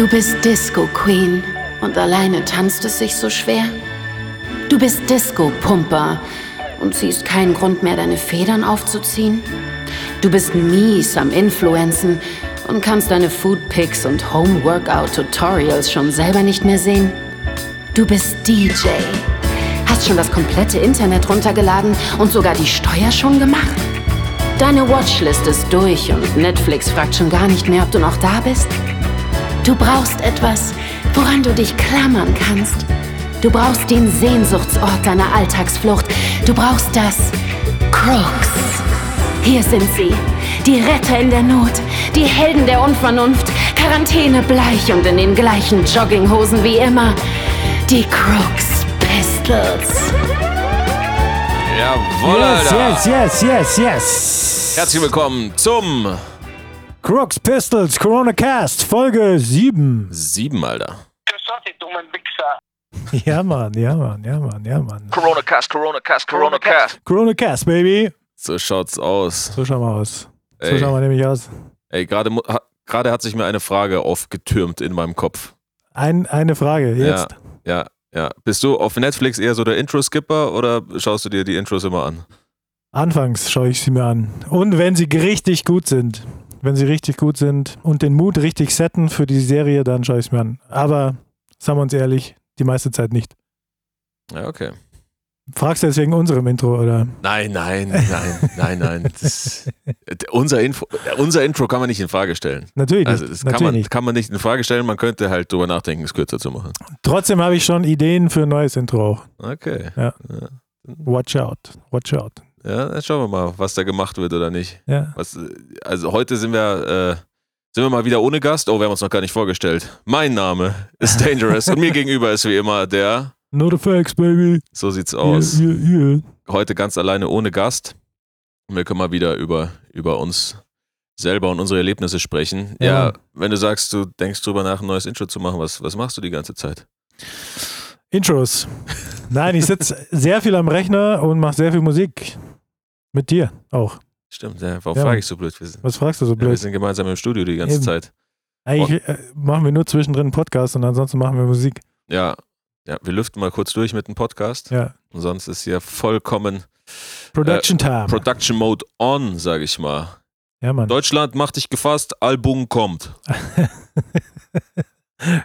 Du bist Disco Queen und alleine tanzt es sich so schwer. Du bist Disco Pumper und siehst keinen Grund mehr, deine Federn aufzuziehen. Du bist mies am Influenzen und kannst deine Food Pics und Home Workout Tutorials schon selber nicht mehr sehen. Du bist DJ. Hast schon das komplette Internet runtergeladen und sogar die Steuer schon gemacht? Deine Watchlist ist durch und Netflix fragt schon gar nicht mehr, ob du noch da bist. Du brauchst etwas, woran du dich klammern kannst. Du brauchst den Sehnsuchtsort deiner Alltagsflucht. Du brauchst das Crooks. Hier sind sie, die Retter in der Not, die Helden der Unvernunft, Quarantäne bleich und in den gleichen Jogginghosen wie immer. Die Crooks Pistols. Jawohl, Yes, Alter. yes, yes, yes, yes. Herzlich willkommen zum Crooks Pistols Corona Cast, Folge 7. 7, Alter. Ja, Mann, ja, Mann, ja, Mann, ja, Mann. Corona Cast, Corona Cast, Corona Cast. Corona Cast, Baby. So schaut's aus. So schauen wir aus. So Ey. schauen wir nämlich aus. Ey, gerade gerade hat sich mir eine Frage aufgetürmt in meinem Kopf. Ein, eine Frage jetzt. Ja, ja. Bist du auf Netflix eher so der Intro-Skipper oder schaust du dir die Intros immer an? Anfangs schaue ich sie mir an. Und wenn sie richtig gut sind, wenn sie richtig gut sind und den Mut richtig setten für die Serie, dann schaue ich es mir an. Aber, sagen wir uns ehrlich, die meiste Zeit nicht. Ja, okay. Fragst du jetzt wegen unserem Intro, oder? Nein, nein, nein, nein, nein. Das, unser, Info, unser Intro kann man nicht in Frage stellen. Natürlich Also nicht. das kann Natürlich man, nicht. kann man nicht in Frage stellen, man könnte halt drüber nachdenken, es kürzer zu machen. Trotzdem habe ich schon Ideen für ein neues Intro auch. Okay. Watch out. Watch out. Ja, dann schauen wir mal, was da gemacht wird oder nicht. Ja. Was, also heute sind wir, äh, sind wir mal wieder ohne Gast. Oh, wir haben uns noch gar nicht vorgestellt. Mein Name ist Dangerous und mir gegenüber ist wie immer der, Not a facts, baby. so sieht's aus, Yeah, yeah, yeah. heute ganz alleine ohne Gast. Und wir können mal wieder über, über uns selber und unsere Erlebnisse sprechen. Ja. Ja. wenn du sagst, du denkst drüber nach, ein neues Intro zu machen, was, was machst du die ganze Zeit? Intros. Nein, ich sitze sehr viel am Rechner und mache sehr viel Musik. Mit dir auch. Stimmt, ja, warum Ja. frage ich so blöd? Wir sind, Was fragst du so ja, wir blöd? sind gemeinsam im Studio die ganze Eben. Zeit. Eigentlich äh, machen wir nur zwischendrin einen Podcast und ansonsten machen wir Musik. Ja, ja, wir lüften mal kurz durch mit dem Podcast. Ja. Und sonst ist hier vollkommen Production Time. Production Mode on, sage ich mal. ja, Mann. Deutschland macht dich gefasst, Album kommt.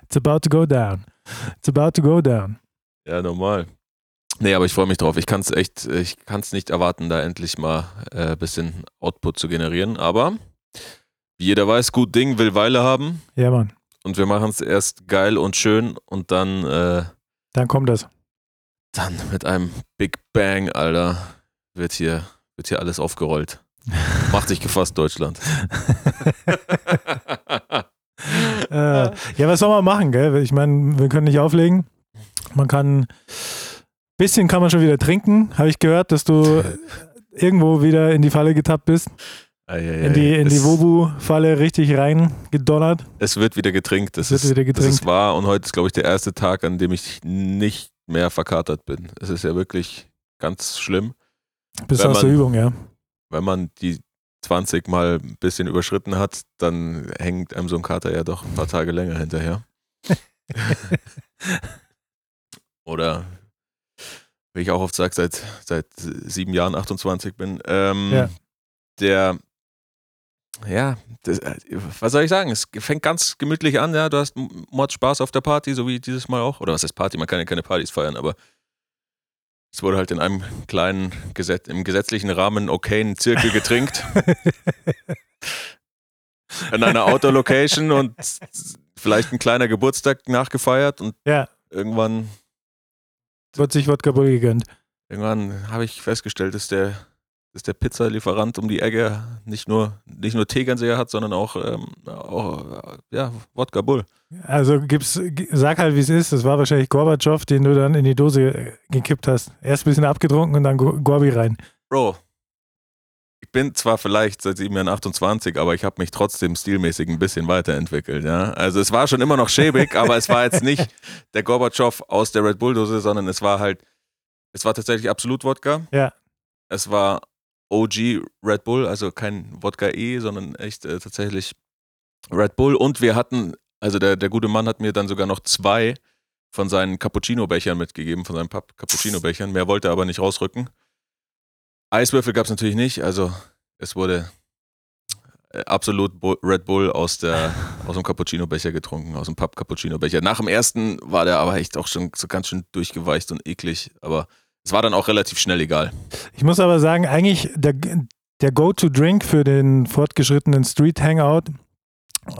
It's about to go down. It's about to go down. Ja, normal. Nee, aber ich freue mich drauf. Ich kann es echt, ich kann es nicht erwarten, da endlich mal ein äh, bisschen Output zu generieren. Aber wie jeder weiß, gut Ding will Weile haben. Ja, Mann. Und wir machen es erst geil und schön und dann, äh, Dann kommt das. dann mit einem Big Bang, Alter, wird hier, wird hier alles aufgerollt. Macht dich gefasst, Deutschland. Äh, ja, was soll man machen, gell? Ich meine, wir können nicht auflegen. Man kann. Bisschen kann man schon wieder trinken. Habe ich gehört, dass du irgendwo wieder in die Falle getappt bist. In die, in die Wobu-Falle richtig reingedonnert. es wird wieder getrinkt. Das, Es wird ist, wieder das getrinkt. ist wahr. Und heute ist, glaube ich, der erste Tag, an dem ich nicht mehr verkatert bin. Es ist ja wirklich ganz schlimm, Wenn aus der Übung, ja. wenn man die 20 mal ein bisschen überschritten hat, dann hängt einem so ein Kater ja doch ein paar Tage länger hinterher. Oder wie ich auch oft sage, seit, seit sieben Jahren 28 bin, ähm, Ja. der, ja, das, was soll ich sagen? Es fängt ganz gemütlich an, ja, du hast Mord Spaß auf der Party, so wie dieses Mal auch. Oder was heißt Party? Man kann ja keine Partys feiern, aber es wurde halt in einem kleinen, Gesetz, im gesetzlichen Rahmen okayen Zirkel getrinkt. in einer Outdoor-Location und vielleicht ein kleiner Geburtstag nachgefeiert und Ja, irgendwann wird sich Wodka Bull gegönnt. Irgendwann habe ich festgestellt, dass der, dass der Pizzalieferant um die Ecke nicht nur, nicht nur Tegernseher hat, sondern auch, ähm, auch ja, Wodka Bull. Also gib's, g- sag halt, wie es ist. Das war wahrscheinlich Gorbatschow, den du dann in die Dose gekippt hast. Erst ein bisschen abgetrunken und dann Go- Gorbi rein. Bro, bin zwar vielleicht seit sieben Jahren 28, aber ich habe mich trotzdem stilmäßig ein bisschen weiterentwickelt. Ja? Also es war schon immer noch schäbig, aber es war jetzt nicht der Gorbatschow aus der Red Bull-Dose, sondern es war halt, es war tatsächlich Absolut-Wodka. Ja. Es war OG Red Bull, also kein Wodka E, sondern echt äh, tatsächlich Red Bull. Und wir hatten Also der, der gute Mann hat mir dann sogar noch zwei von seinen Cappuccino-Bechern mitgegeben, von seinen Cappuccino-Bechern. Mehr wollte er aber nicht rausrücken. Eiswürfel gab es natürlich nicht, also es wurde äh, absolut Red Bull aus, der, aus dem Cappuccino-Becher getrunken, aus dem Papp-Cappuccino-Becher. Nach dem ersten war der aber echt auch schon so ganz schön durchgeweicht und eklig, aber es war dann auch relativ schnell egal. Ich muss aber sagen, eigentlich der, der Go-To-Drink für den fortgeschrittenen Street-Hangout,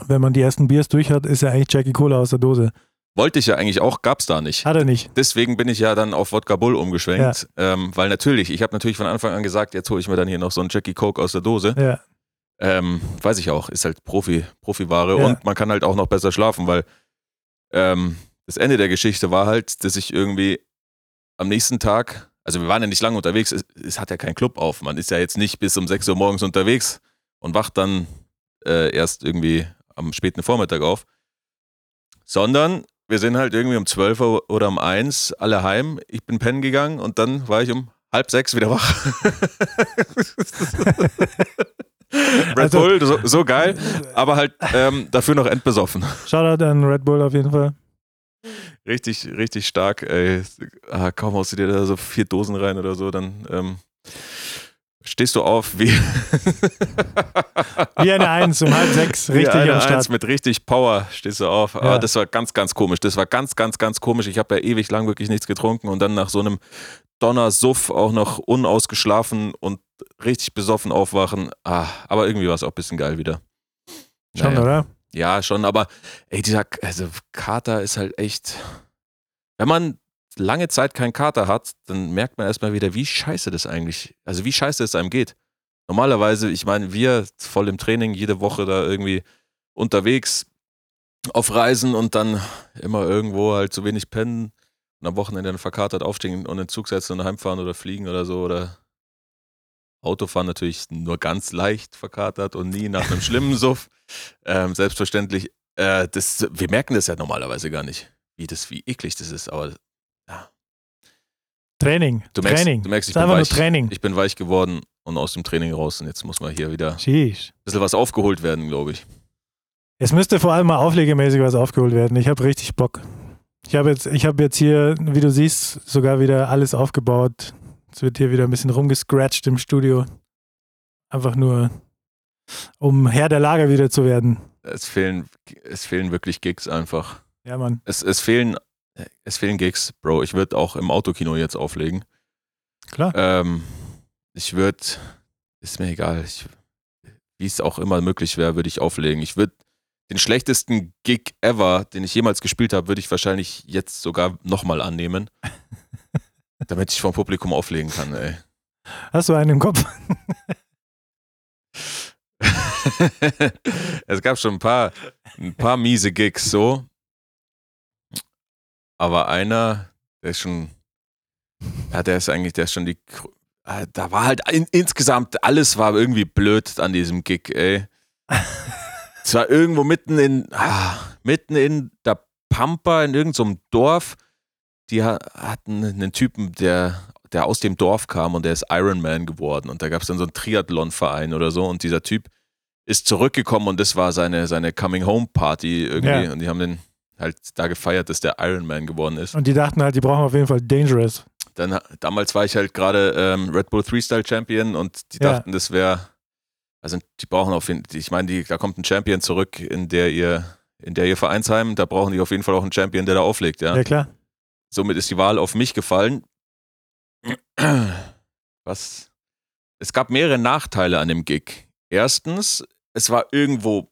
wenn man die ersten Biers durch hat, ist ja eigentlich Jackie Cola aus der Dose. Wollte ich ja eigentlich auch, gab's da nicht. Hat er nicht. Deswegen bin ich ja dann auf Wodka Bull umgeschwenkt, ähm, weil natürlich, ich habe natürlich von Anfang an gesagt, jetzt hole ich mir dann hier noch so einen Jackie Coke aus der Dose. Ja. Ähm, weiß ich auch, ist halt Profi, Profiware Ja. und man kann halt auch noch besser schlafen, weil ähm, das Ende der Geschichte war halt, dass ich irgendwie am nächsten Tag, also wir waren ja nicht lange unterwegs, es, es hat ja kein Club auf, man ist ja jetzt nicht bis um 6 Uhr morgens unterwegs und wacht dann äh, erst irgendwie am späten Vormittag auf, sondern wir sind halt irgendwie um 12 Uhr oder um 1 alle heim, ich bin pennen gegangen und dann war ich um halb sechs wieder wach. Red Also- Bull, so, so geil, aber halt ähm, dafür noch endbesoffen. Shoutout an Red Bull auf jeden Fall. Richtig, richtig stark. Ey. Ah, kaum haust du dir da so vier Dosen rein oder so, dann ähm, stehst du auf wie, Wie eine Eins um halb sechs, wie richtig eine am Eins Start. mit richtig Power stehst du auf. Ja. Aber das war ganz, ganz komisch. Das war ganz, ganz, ganz komisch. Ich habe ja ewig lang wirklich nichts getrunken und dann nach so einem Donnersuff auch noch unausgeschlafen und richtig besoffen aufwachen. Ah, aber irgendwie war es auch ein bisschen geil wieder. Schon, Naja. oder? Ja, schon, aber ey, dieser also Kater ist halt echt. Wenn man lange Zeit keinen Kater hat, dann merkt man erstmal wieder, wie scheiße das eigentlich, also wie scheiße es einem geht. Normalerweise, ich meine, wir voll im Training, jede Woche da irgendwie unterwegs auf Reisen und dann immer irgendwo halt zu wenig pennen und am Wochenende dann verkatert aufstehen und in den Zug setzen und heimfahren oder fliegen oder so oder Autofahren natürlich nur ganz leicht verkatert und nie nach einem schlimmen Suff. Ähm, selbstverständlich. Äh, das, wir merken das ja normalerweise gar nicht, wie das, wie eklig das ist. Aber Training. du merkst, Training. du merkst ich, bin weich, Training. ich bin weich geworden und aus dem Training raus. Und jetzt muss mal hier wieder ein Sheesh. bisschen was aufgeholt werden, glaube ich. Es müsste vor allem mal auflegemäßig was aufgeholt werden. Ich habe richtig Bock. Ich habe jetzt, ich habe jetzt hier, wie du siehst, sogar wieder alles aufgebaut. Es wird hier wieder ein bisschen rumgescratcht im Studio. Einfach nur, um Herr der Lage wieder zu werden. Es fehlen, es fehlen wirklich Gigs einfach. Ja, Mann. Es, es fehlen, es fehlen Gigs, Bro. Ich würde auch im Autokino jetzt auflegen. Klar. Ähm, ich würde, ist mir egal, wie es auch immer möglich wäre, würde ich auflegen. Ich würde den schlechtesten Gig ever, den ich jemals gespielt habe, würde ich wahrscheinlich jetzt sogar nochmal annehmen, damit ich vom Publikum auflegen kann, ey. Hast du einen im Kopf? es gab schon ein paar, ein paar miese Gigs so. Aber einer, der ist schon, ja, der ist eigentlich, der ist schon die, ah, da war halt in, insgesamt, alles war irgendwie blöd an diesem Gig, ey. Es war irgendwo mitten in, ah, mitten in der Pampa, in irgendeinem Dorf. Die ha- hatten einen Typen, der, der aus dem Dorf kam und der ist Ironman geworden. Und da gab es dann so einen Triathlon-Verein oder so. Und dieser Typ ist zurückgekommen und das war seine, seine Coming-Home-Party irgendwie. Ja. Und die haben den halt da gefeiert, dass der Ironman geworden ist. Und die dachten halt, die brauchen auf jeden Fall Dangerous. Dann, damals war ich halt gerade ähm, Red Bull Freestyle Champion und die Ja. dachten, das wäre, also die brauchen auf jeden ich meine, die, da kommt ein Champion zurück in der ihr, in der ihr Vereinsheim, da brauchen die auf jeden Fall auch einen Champion, der da auflegt, ja. Ja, klar. Somit ist die Wahl auf mich gefallen. Was? Es gab mehrere Nachteile an dem Gig. Erstens, es war irgendwo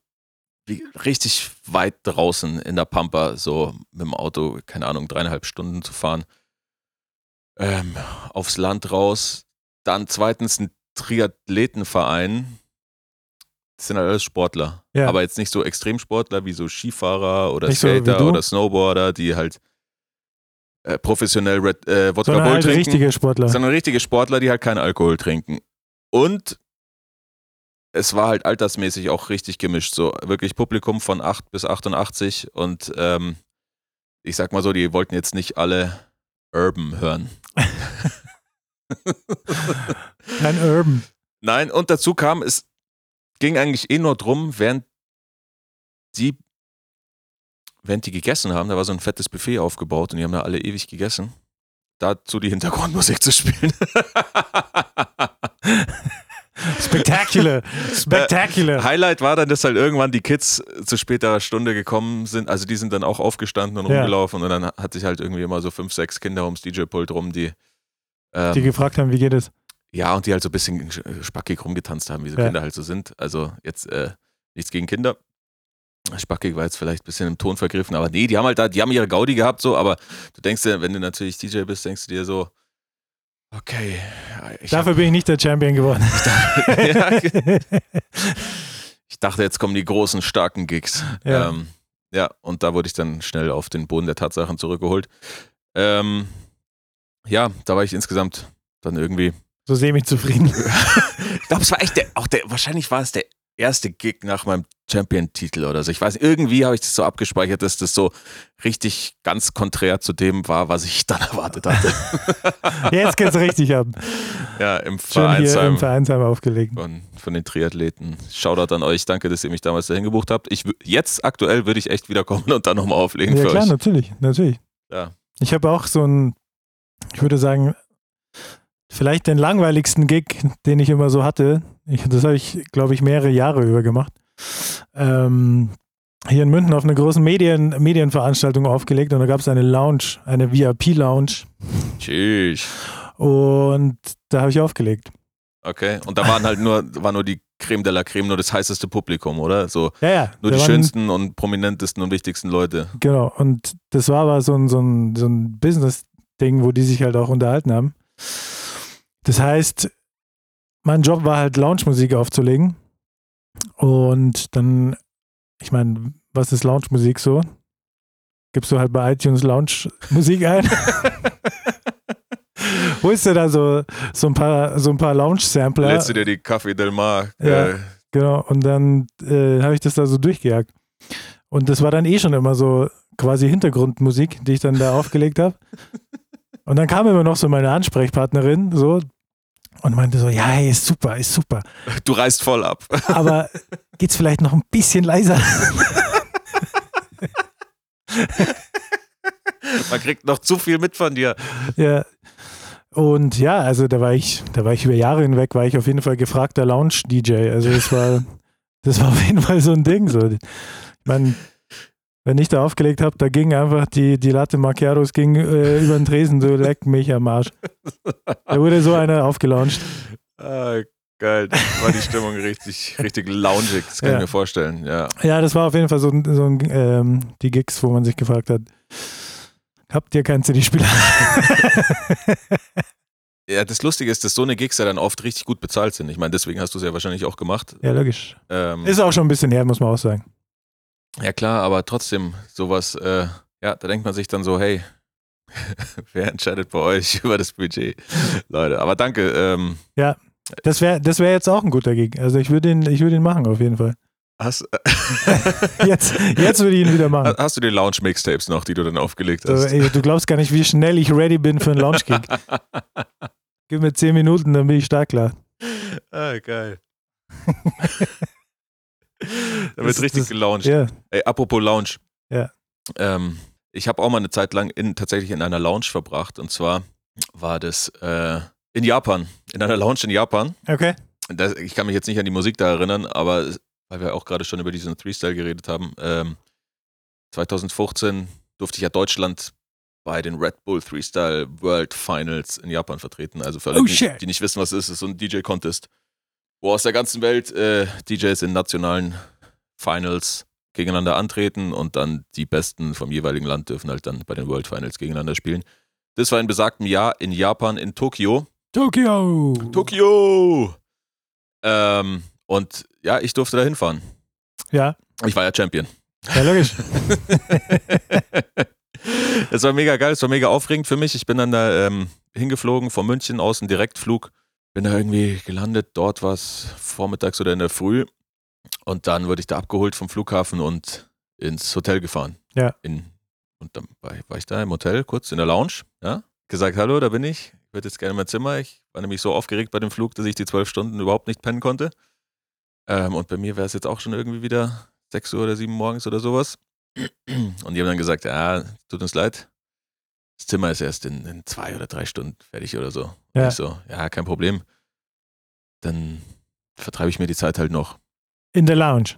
richtig weit draußen in der Pampa, so mit dem Auto, keine Ahnung, dreieinhalb Stunden zu fahren. Ähm, aufs Land raus. Dann zweitens ein Triathletenverein. Das sind halt alles Sportler. Ja. Aber jetzt nicht so Extremsportler wie so Skifahrer oder Nicht so Skater du. oder Snowboarder, die halt äh, professionell Red, äh, Wodka Sondern Bull halt trinken richtige Sportler. sondern richtige Sportler, die halt keinen Alkohol trinken. Und es war halt altersmäßig auch richtig gemischt. So wirklich Publikum von 8 bis 88 und ähm, ich sag mal so, die wollten jetzt nicht alle Urban hören. Kein Urban. Nein, und dazu kam, es ging eigentlich eh nur drum, während die während die gegessen haben, da war so ein fettes Buffet aufgebaut und die haben da alle ewig gegessen. Dazu die Hintergrundmusik zu spielen. Spectacular. Spectacular. Highlight war dann, dass halt irgendwann die Kids zu späterer Stunde gekommen sind. Also die sind dann auch aufgestanden und Ja. rumgelaufen und dann hat sich halt irgendwie immer so fünf, sechs Kinder ums DJ-Pult rum, die ähm, Die gefragt haben, wie geht es? ja, und die halt so ein bisschen spackig rumgetanzt haben, wie so Ja. Kinder halt so sind. Also jetzt äh, nichts gegen Kinder. Spackig war jetzt vielleicht ein bisschen im Ton vergriffen, aber nee, die haben halt da, die haben ihre Gaudi gehabt, so, aber du denkst dir, wenn du natürlich DJ bist, denkst du dir so, okay, ich, Dafür bin ich nicht der Champion geworden. ja, ich dachte, jetzt kommen die großen, starken Gigs. Ja. Ähm, ja, und da wurde ich dann schnell auf den Boden der Tatsachen zurückgeholt. Ähm, ja, da war ich insgesamt dann irgendwie so semi-zufrieden. ich glaube, es war echt der, auch der, wahrscheinlich war es der erste Gig nach meinem Champion-Titel oder so. Ich weiß irgendwie habe ich das so abgespeichert, dass das so richtig ganz konträr zu dem war, was ich dann erwartet hatte. Jetzt geht's richtig ab. ja, im hier im Vereinsheim Vereinsheim aufgelegt. von, von den Triathleten. Shoutout an euch, danke, dass ihr mich damals dahin gebucht habt. Ich, jetzt aktuell würde ich echt wiederkommen und dann nochmal auflegen Ja für klar, euch. natürlich, natürlich. Ja. Ich habe auch so ein, ich würde sagen, vielleicht den langweiligsten Gig, den ich immer so hatte. Ich, das habe ich, glaube ich, mehrere Jahre über gemacht. Ähm, hier in München auf einer großen Medien, Medienveranstaltung aufgelegt und da gab es eine Lounge, eine VIP-Lounge Tschüss. und da habe ich aufgelegt. Okay. Und da waren halt nur, war nur die Creme de la Creme, nur das heißeste Publikum, oder? So Ja, ja. nur da die schönsten und prominentesten und wichtigsten Leute. Genau, und das war aber so ein, so ein, so ein Business-Ding, wo die sich halt auch unterhalten haben. Das heißt, mein Job war halt Lounge-Musik aufzulegen. Und dann, ich meine, was ist Lounge-Musik so? Gibst du halt bei iTunes Lounge-Musik ein? Holst du da so, so ein paar, so ein paar Lounge-Sampler? Lädst du dir die Café Del Mar. Ja. Äh, Genau, und dann äh, habe ich das da so durchgejagt. Und das war dann eh schon immer so quasi Hintergrundmusik, die ich dann da aufgelegt habe. Und dann kam immer noch so meine Ansprechpartnerin so und meinte so, ja, hey, ist super, ist super. du reißt voll ab. Aber geht's vielleicht noch ein bisschen leiser? Man kriegt noch zu viel mit von dir. ja. Und ja, also da war ich, da war ich über Jahre hinweg, war ich auf jeden Fall gefragter Lounge-DJ. Also das war, das war auf jeden Fall so ein Ding. So. Ich meine, wenn ich da aufgelegt habe, da ging einfach die, die Latte Macchiatos ging äh, über den Tresen, so leck mich am Arsch. Da wurde so einer aufgelauncht. Ah, geil. Da war die Stimmung richtig, richtig loungig. Das kann Ja. ich mir vorstellen. Ja. Ja, das war auf jeden Fall so, ein- so ein, ähm, die Gigs, wo man sich gefragt hat, habt ihr keinen CD-Spieler? ja, das Lustige ist, dass so eine Gigs ja dann oft richtig gut bezahlt sind. Ich meine, deswegen hast du es ja wahrscheinlich auch gemacht. ja, logisch. Ähm, Ist auch schon ein bisschen her, muss man auch sagen. Ja, klar, aber trotzdem, sowas, äh, ja, da denkt man sich dann so, hey, wer entscheidet bei euch über das Budget? Leute, aber danke. Ähm, Das wäre das wär jetzt auch ein guter Gig. Also ich würde ihn, ich würde ihn machen auf jeden Fall. hast, Jetzt, jetzt würde ich ihn wieder machen. hast du die Lounge-Mixtapes noch, die du dann aufgelegt So, hast? ey, du glaubst gar nicht, wie schnell ich ready bin für einen Launch-Gig. Gib mir zehn Minuten, dann bin ich stark klar. ah, geil. Da wird richtig das- gelauncht. Ja, Ey, apropos Lounge. Ja. Ähm, ich habe auch mal eine Zeit lang in, tatsächlich in einer Lounge verbracht. Und zwar war das äh, in Japan. In einer Lounge in Japan. okay. Das, ich kann mich jetzt nicht an die Musik da erinnern, aber weil wir auch gerade schon über diesen Freestyle geredet haben. Ähm, 2015 durfte ich ja Deutschland bei den Red Bull Freestyle World Finals in Japan vertreten. Also für alle, Oh, die, die nicht wissen, was es ist, ist so ein DJ-Contest, wo aus der ganzen Welt äh, DJs in nationalen Finals gegeneinander antreten und dann die Besten vom jeweiligen Land dürfen halt dann bei den World Finals gegeneinander spielen. Das war in besagtem Jahr in Japan, in Tokio. Tokio. Tokio! Ähm, und ja, ich durfte da hinfahren. Ja, Ich war ja Champion. ja, logisch. Es war mega geil, es war mega aufregend für mich. Ich bin dann da ähm, hingeflogen von München aus, ein Direktflug. Bin da irgendwie gelandet. Dort war es vormittags oder in der Früh. Und dann wurde ich da abgeholt vom Flughafen und ins Hotel gefahren. Ja. In, und dann war, war ich da im Hotel, kurz in der Lounge. Ja. Gesagt, hallo, da bin ich. Ich würde jetzt gerne in mein Zimmer. Ich war nämlich so aufgeregt bei dem Flug, dass ich die zwölf Stunden überhaupt nicht pennen konnte. Ähm, und bei mir wäre es jetzt auch schon irgendwie wieder 6 Uhr oder 7 Uhr morgens oder sowas. Und die haben dann gesagt, ja, tut uns leid, das Zimmer ist erst in, in zwei oder drei Stunden fertig oder so. Und Ja. ich so, ja, kein Problem. Dann vertreibe ich mir die Zeit halt noch. In der Lounge.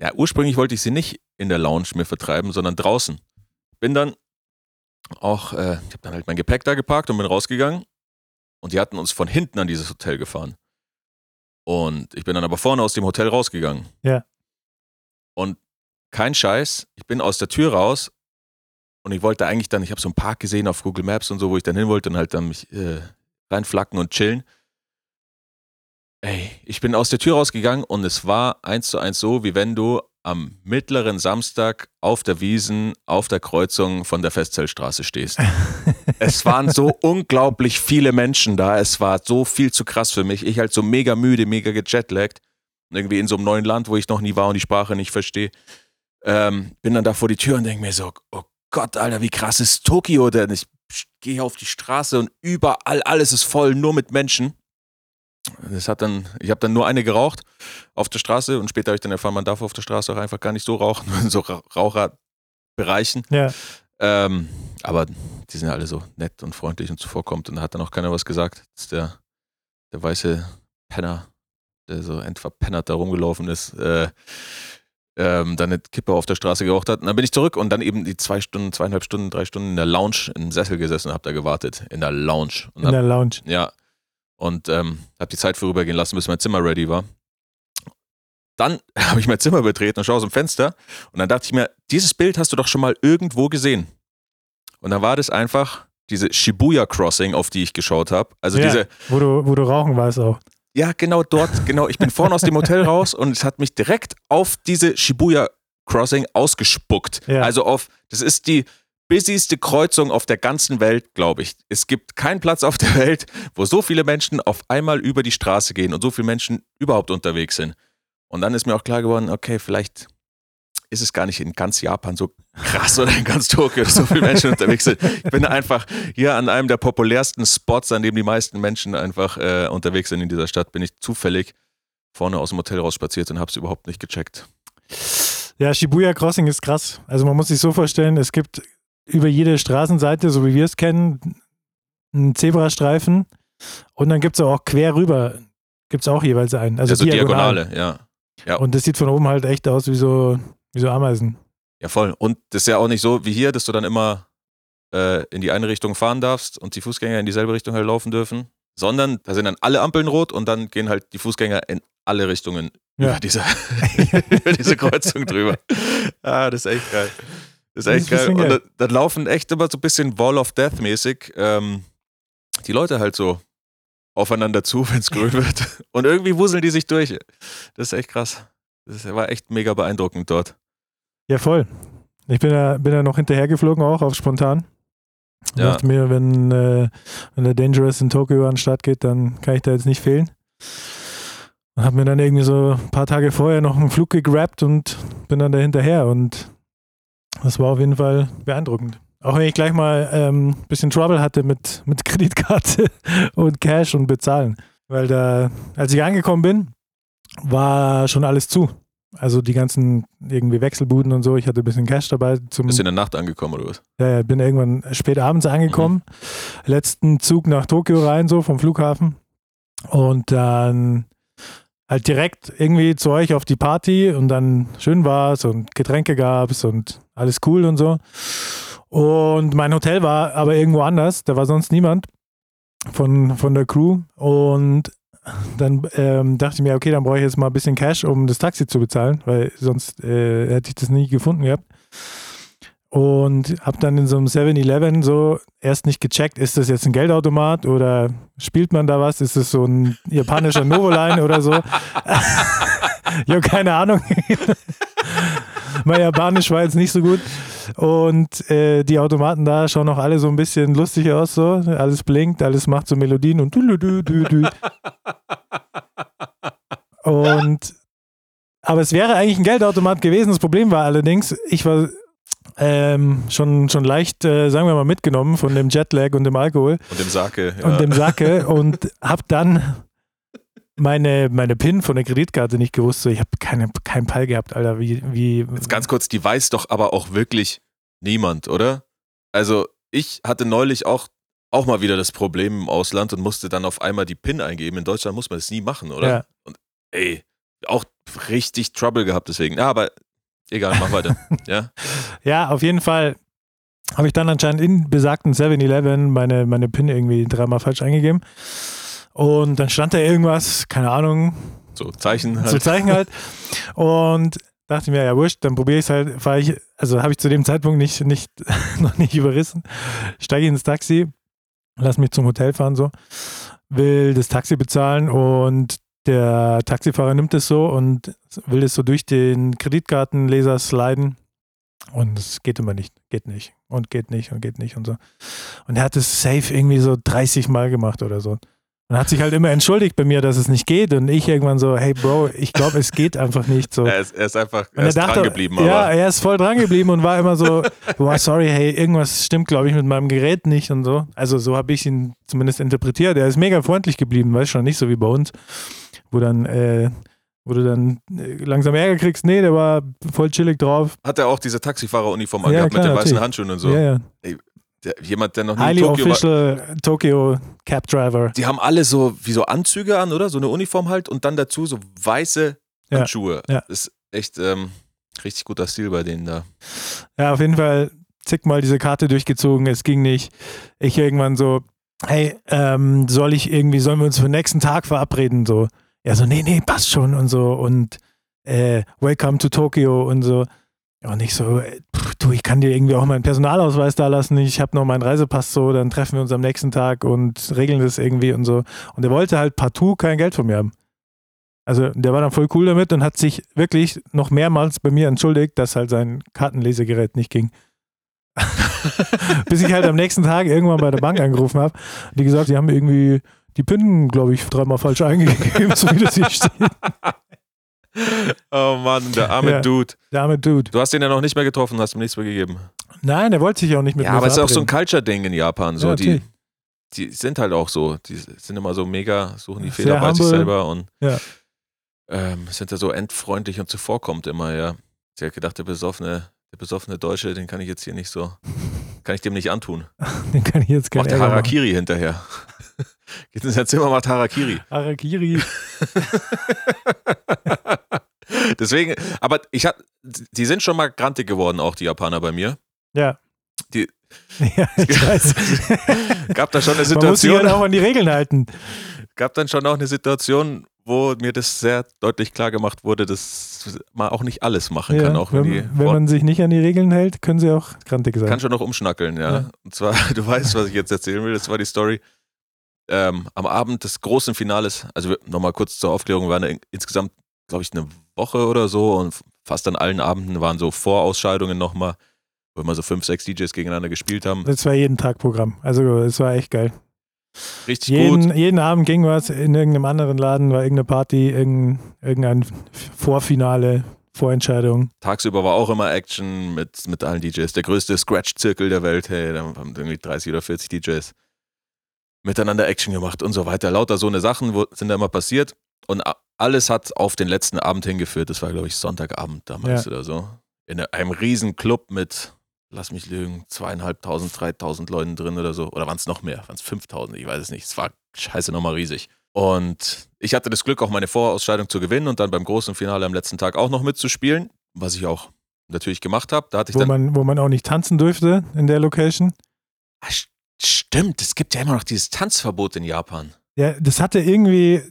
Ja, ursprünglich wollte ich sie nicht in der Lounge mir vertreiben, sondern draußen. Bin dann auch, äh, ich habe dann halt mein Gepäck da geparkt und bin rausgegangen. Und die hatten uns von hinten an dieses Hotel gefahren. Und ich bin dann aber vorne aus dem Hotel rausgegangen. Ja. Und kein Scheiß, ich bin aus der Tür raus und ich wollte eigentlich dann, ich habe so einen Park gesehen auf Google Maps und so, wo ich dann hin wollte und halt dann mich äh, reinflacken und chillen. Ey, ich bin aus der Tür rausgegangen und es war eins zu eins so, wie wenn du am mittleren Samstag auf der Wiesen auf der Kreuzung von der Festzellstraße stehst. es waren so unglaublich viele Menschen da. Es war so viel zu krass für mich. Ich halt so mega müde, mega gejetlaggt. Irgendwie in so einem neuen Land, wo ich noch nie war und die Sprache nicht verstehe. Ähm, bin dann da vor die Tür und denke mir so, oh Gott, Alter, wie krass ist Tokio denn? Ich gehe auf die Straße und überall alles ist voll, nur mit Menschen. Das hat dann, ich habe dann nur eine geraucht auf der Straße und später habe ich dann erfahren, man darf auf der Straße auch einfach gar nicht so rauchen, nur in so Ra- Raucherbereichen. Ja. Ähm, aber die sind ja alle so nett und freundlich und zuvorkommt und da hat dann auch keiner was gesagt. Das ist der, der weiße Penner, der so entverpennert da rumgelaufen ist, äh, ähm, dann eine Kippe auf der Straße geraucht hat. Und dann bin ich zurück und dann eben die zwei Stunden, zweieinhalb Stunden, drei Stunden in der Lounge im Sessel gesessen und hab da gewartet. In der Lounge. Und In hab, der Lounge. ja. Und ähm, habe die Zeit vorübergehen lassen, bis mein Zimmer ready war. Dann habe ich mein Zimmer betreten und schaue aus dem Fenster und dann dachte ich mir, dieses Bild hast du doch schon mal irgendwo gesehen. Und dann war das einfach diese Shibuya Crossing, auf die ich geschaut habe. Also ja, diese, wo, du, wo du rauchen warst auch. ja, genau dort, genau. Ich bin vorne aus dem Hotel raus und es hat mich direkt auf diese Shibuya Crossing ausgespuckt. Ja. Also auf, das ist die busyste Kreuzung auf der ganzen Welt, glaube ich. Es gibt keinen Platz auf der Welt, wo so viele Menschen auf einmal über die Straße gehen und so viele Menschen überhaupt unterwegs sind. Und dann ist mir auch klar geworden, okay, vielleicht ist es gar nicht in ganz Japan so krass oder in ganz Tokio, so viele Menschen unterwegs sind. Ich bin einfach hier an einem der populärsten Spots, an dem die meisten Menschen einfach äh, unterwegs sind in dieser Stadt, bin ich zufällig vorne aus dem Hotel raus spaziert und habe es überhaupt nicht gecheckt. Ja, Shibuya Crossing ist krass. Also man muss sich so vorstellen, es gibt über jede Straßenseite, so wie wir es kennen, einen Zebrastreifen und dann gibt es auch quer rüber, gibt es auch jeweils einen. Also, Also, diagonal. Diagonale, ja. Ja. Und das sieht von oben halt echt aus wie so, wie so Ameisen. Ja, voll. Und das ist ja auch nicht so wie hier, dass du dann immer äh, in die eine Richtung fahren darfst und die Fußgänger in dieselbe Richtung halt laufen dürfen, sondern da sind dann alle Ampeln rot und dann gehen halt die Fußgänger in alle Richtungen Ja. über, diese, über diese Kreuzung drüber. Ah, das ist echt geil. Das ist echt geil. Und da, da laufen echt immer so ein bisschen Wall of Death mäßig ähm, die Leute halt so aufeinander zu, wenn es grün wird. Und irgendwie wuseln die sich durch. Das ist echt krass. Das war echt mega beeindruckend dort. Ja, voll. Ich bin ja, bin ja noch hinterhergeflogen, auch auf spontan. Ich Ja. dachte mir, wenn, äh, wenn der Dangerous in Tokio an den Start geht, dann kann ich da jetzt nicht fehlen. Und habe mir dann irgendwie so ein paar Tage vorher noch einen Flug gegrabt und bin dann da hinterher. Und das war auf jeden Fall beeindruckend. Auch wenn ich gleich mal ein ähm, bisschen Trouble hatte mit, mit Kreditkarte und Cash und Bezahlen. Weil da, als ich angekommen bin, war schon alles zu. Also die ganzen irgendwie Wechselbuden und so. Ich hatte ein bisschen Cash dabei zum. Bist du in der Nacht angekommen oder was? Ja, ja, bin irgendwann spät abends angekommen. Letzten Zug nach Tokio rein, so vom Flughafen. Und dann halt direkt irgendwie zu euch auf die Party und dann schön war's und Getränke gab's und alles cool und so. Und mein Hotel war aber irgendwo anders, da war sonst niemand von, von der Crew. Und dann ähm, dachte ich mir, okay, dann brauche ich jetzt mal ein bisschen Cash, um das Taxi zu bezahlen, weil sonst äh, hätte ich das nie gefunden gehabt. Und habe dann in so einem 7-Eleven so erst nicht gecheckt, ist das jetzt ein Geldautomat oder spielt man da was? Ist das so ein japanischer Novoline oder so? ich habe keine Ahnung. mein Japanisch war jetzt nicht so gut. Und äh, die Automaten da schauen auch alle so ein bisschen lustig aus, so. Alles blinkt, alles macht so Melodien und du, du, du, du. Und aber es wäre eigentlich ein Geldautomat gewesen. Das Problem war allerdings, ich war ähm, schon, schon leicht, äh, sagen wir mal, mitgenommen von dem Jetlag und dem Alkohol Und dem Sake. Ja. und dem Sacke und hab dann meine, meine PIN von der Kreditkarte nicht gewusst. So, ich habe keine, keinen Peil gehabt, Alter. Wie, wie, Jetzt ganz kurz, die weiß doch aber auch wirklich niemand, oder? Also ich hatte neulich auch, auch mal wieder das Problem im Ausland und musste dann auf einmal die PIN eingeben. In Deutschland muss man das nie machen, oder? Ja. Und ey, auch richtig Trouble gehabt deswegen. Ja, aber egal, mach weiter. ja. Ja, auf jeden Fall habe ich dann anscheinend in besagten 7-Eleven meine, meine PIN irgendwie dreimal falsch eingegeben. Und dann stand da irgendwas, keine Ahnung, So, Zeichen halt. zu Zeichen halt. Und dachte mir, ja wurscht, dann probiere ich es halt, fahre ich, also habe ich zu dem Zeitpunkt nicht, nicht, noch nicht überrissen, steige ins Taxi, lass mich zum Hotel fahren so, will das Taxi bezahlen und der Taxifahrer nimmt es so und will es so durch den Kreditkartenleser sliden und es geht immer nicht, geht nicht und geht nicht und geht nicht und so. Und er hat es safe irgendwie so 30 Mal gemacht oder so. Und hat sich halt immer entschuldigt bei mir, dass es nicht geht. Und ich irgendwann so, hey Bro, ich glaube, es geht einfach nicht. So. Er ist, er ist einfach Und er ist dran geblieben, aber ja, er ist voll dran geblieben und war immer so, boah, sorry, hey, irgendwas stimmt, glaube ich, mit meinem Gerät nicht und so. Also so habe ich ihn zumindest interpretiert. Er ist mega freundlich geblieben, weißt schon, nicht so wie bei uns, wo dann, äh, wo du dann äh, langsam Ärger kriegst. Nee, der war voll chillig drauf. hat er auch diese Taxifahreruniform Ja, angehabt klar, mit den weißen natürlich. Handschuhen und so. Ja, ja. Der, jemand, der noch nie in Highly Tokio war. official Tokyo Cab Driver. Die haben alle so wie so Anzüge an, oder? So eine Uniform halt und dann dazu so weiße Ja, Handschuhe. ja. Das ist echt ähm, richtig guter Stil bei denen da. Ja, auf jeden Fall zigmal diese Karte durchgezogen, es ging nicht. Ich irgendwann so, hey, ähm, soll ich irgendwie, sollen wir uns für den nächsten Tag verabreden? So, er so, nee, nee, passt schon und so und äh, Welcome to Tokyo und so. Und ich so, äh, pff, du, ich kann dir irgendwie auch meinen Personalausweis da lassen, ich habe noch meinen Reisepass so, dann treffen wir uns am nächsten Tag und regeln das irgendwie und so. Und er wollte halt partout kein Geld von mir haben. Also der war dann voll cool damit und hat sich wirklich noch mehrmals bei mir entschuldigt, dass halt sein Kartenlesegerät nicht ging. Bis ich halt am nächsten Tag irgendwann bei der Bank angerufen habe. Die gesagt, die haben irgendwie die PIN, glaube ich, dreimal falsch eingegeben, so wie das hier steht. Oh Mann, der arme Ja. Dude. Der arme Dude. Du hast den ja noch nicht mehr getroffen, hast ihm nichts mehr gegeben. Nein, der wollte sich auch nicht mit ja, mir aber es ist auch so ein. Culture-Ding in Japan. So, Ja, die, die sind halt auch so. Die sind immer so mega, suchen die Fehler bei sich selber und Ja. ähm, sind da so endfreundlich und zuvorkommt immer, ja. Sie hat gedacht, der besoffene, der besoffene Deutsche, den kann ich jetzt hier nicht so, kann ich dem nicht antun. Den kann ich jetzt Macht gerne der Ärger machen. Harakiri hinterher. Geht ins Zimmer, macht Harakiri. Harakiri. Deswegen, aber ich hab, die sind schon mal grantig geworden, auch die Japaner bei mir. Ja. Die- ja, ich weiß. Gab da schon eine Man muss sich Situation, halt auch an die Regeln halten. gab dann schon auch eine Situation, wo mir das sehr deutlich klar gemacht wurde, dass man auch nicht alles machen kann, Ja, auch wenn, wenn, die wenn man sich nicht an die Regeln hält, können sie auch grantig sein. kann schon noch umschnackeln, ja. Ja. Und zwar, du weißt, was ich jetzt erzählen will, das war die Story. Ähm, am Abend des großen Finales, also nochmal kurz zur Aufklärung, wir waren in, insgesamt, glaube ich, eine Woche oder so und fast an allen Abenden waren so Vorausscheidungen nochmal, wo immer so fünf, sechs DJs gegeneinander gespielt haben. Das war jeden Tag Programm. Also es war echt geil. Richtig gut. Jeden, jeden Abend ging was in irgendeinem anderen Laden, war irgendeine Party, irgendein, Vorfinale, Vorentscheidung. Tagsüber war auch immer Action mit, mit allen DJs. Der größte Scratch-Zirkel der Welt. Hey, da haben irgendwie 30 oder 40 DJs miteinander Action gemacht und so weiter. Lauter so eine Sachen sind da immer passiert. Und alles hat auf den letzten Abend hingeführt. Das war, glaube ich, Sonntagabend damals Ja. oder so. In einem riesen Club mit, lass mich lügen, zweieinhalbtausend, dreitausend Leuten drin oder so. Oder waren es noch mehr? Waren es 5000? Ich weiß es nicht. Es war scheiße nochmal riesig. Und ich hatte das Glück, auch meine Vorausscheidung zu gewinnen und dann beim großen Finale am letzten Tag auch noch mitzuspielen, was ich auch natürlich gemacht habe. Da hatte ich Wo dann. man, wo man auch nicht tanzen durfte in der Location. St- stimmt, es gibt ja immer noch dieses Tanzverbot in Japan. Ja, das hatte irgendwie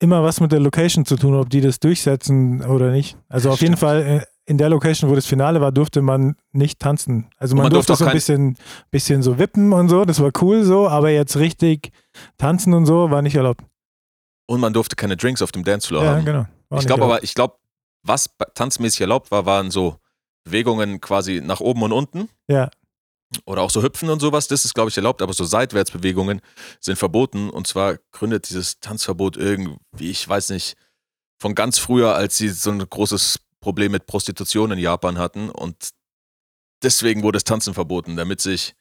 immer was mit der Location zu tun, ob die das durchsetzen oder nicht. Also auf jeden Stimmt. Fall äh, in der Location, wo das Finale war, durfte man nicht tanzen. Also man, man durfte, durfte auch so ein bisschen, bisschen so wippen und so, das war cool so, aber jetzt richtig tanzen und so war nicht erlaubt. Und man durfte keine Drinks auf dem Dancefloor Ja, haben. genau. War Ich glaube aber, ich glaube, was tanzmäßig erlaubt war, waren so Bewegungen quasi nach oben und unten. Ja. Oder auch so Hüpfen und sowas, das ist, glaube ich, erlaubt, aber so Seitwärtsbewegungen sind verboten. Und zwar gründet dieses Tanzverbot irgendwie, ich weiß nicht, von ganz früher, als sie so ein großes Problem mit Prostitution in Japan hatten. Und deswegen wurde das Tanzen verboten, damit sich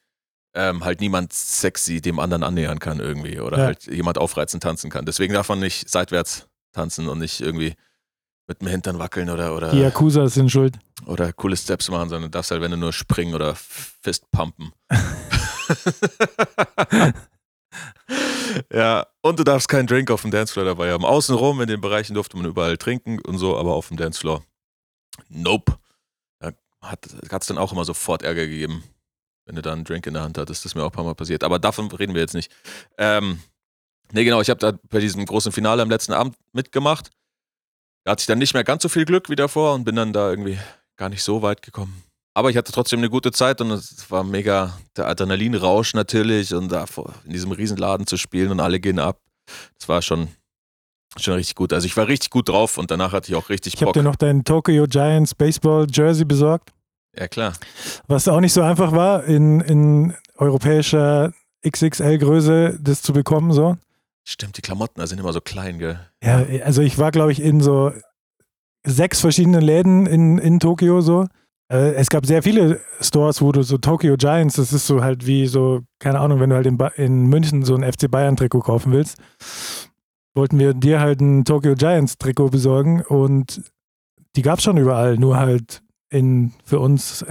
ähm, halt niemand sexy dem anderen annähern kann irgendwie oder Ja. halt jemand aufreizend tanzen kann. Deswegen darf man nicht seitwärts tanzen und nicht irgendwie mit dem Hintern wackeln oder, oder, Die Yakuza sind schuld. oder coole Steps machen, sondern darfst halt, wenn du nur springen oder Fist pumpen. ja, und du darfst keinen Drink auf dem Dancefloor dabei haben. Außenrum in den Bereichen durfte man überall trinken und so, aber auf dem Dancefloor, nope. Da hat es dann auch immer sofort Ärger gegeben, wenn du da einen Drink in der Hand hattest. Das ist mir auch ein paar Mal passiert. Aber davon reden wir jetzt nicht. Ähm, nee, genau, ich habe da bei diesem großen Finale am letzten Abend mitgemacht. Da hatte ich dann nicht mehr ganz so viel Glück wie davor und bin dann da irgendwie gar nicht so weit gekommen. Aber ich hatte trotzdem eine gute Zeit und es war mega der Adrenalinrausch natürlich und da in diesem Riesenladen zu spielen und alle gehen ab. Das war schon, schon richtig gut. Also ich war richtig gut drauf und danach hatte ich auch richtig Ich habe Bock. dir noch dein Tokyo Giants Baseball Jersey besorgt, Ja, klar. was auch nicht so einfach war, in, in europäischer XXL-Größe das zu bekommen. So. Stimmt, die Klamotten sind immer so klein, gell? Ja, also ich war, glaube ich, in so sechs verschiedenen Läden in, in Tokio so. Äh, Es gab sehr viele Stores, wo du so Tokyo Giants, das ist so halt wie so, keine Ahnung, wenn du halt in, ba in München so ein FC Bayern Trikot kaufen willst, wollten wir dir halt ein Tokyo Giants Trikot besorgen und die gab es schon überall, nur halt in für uns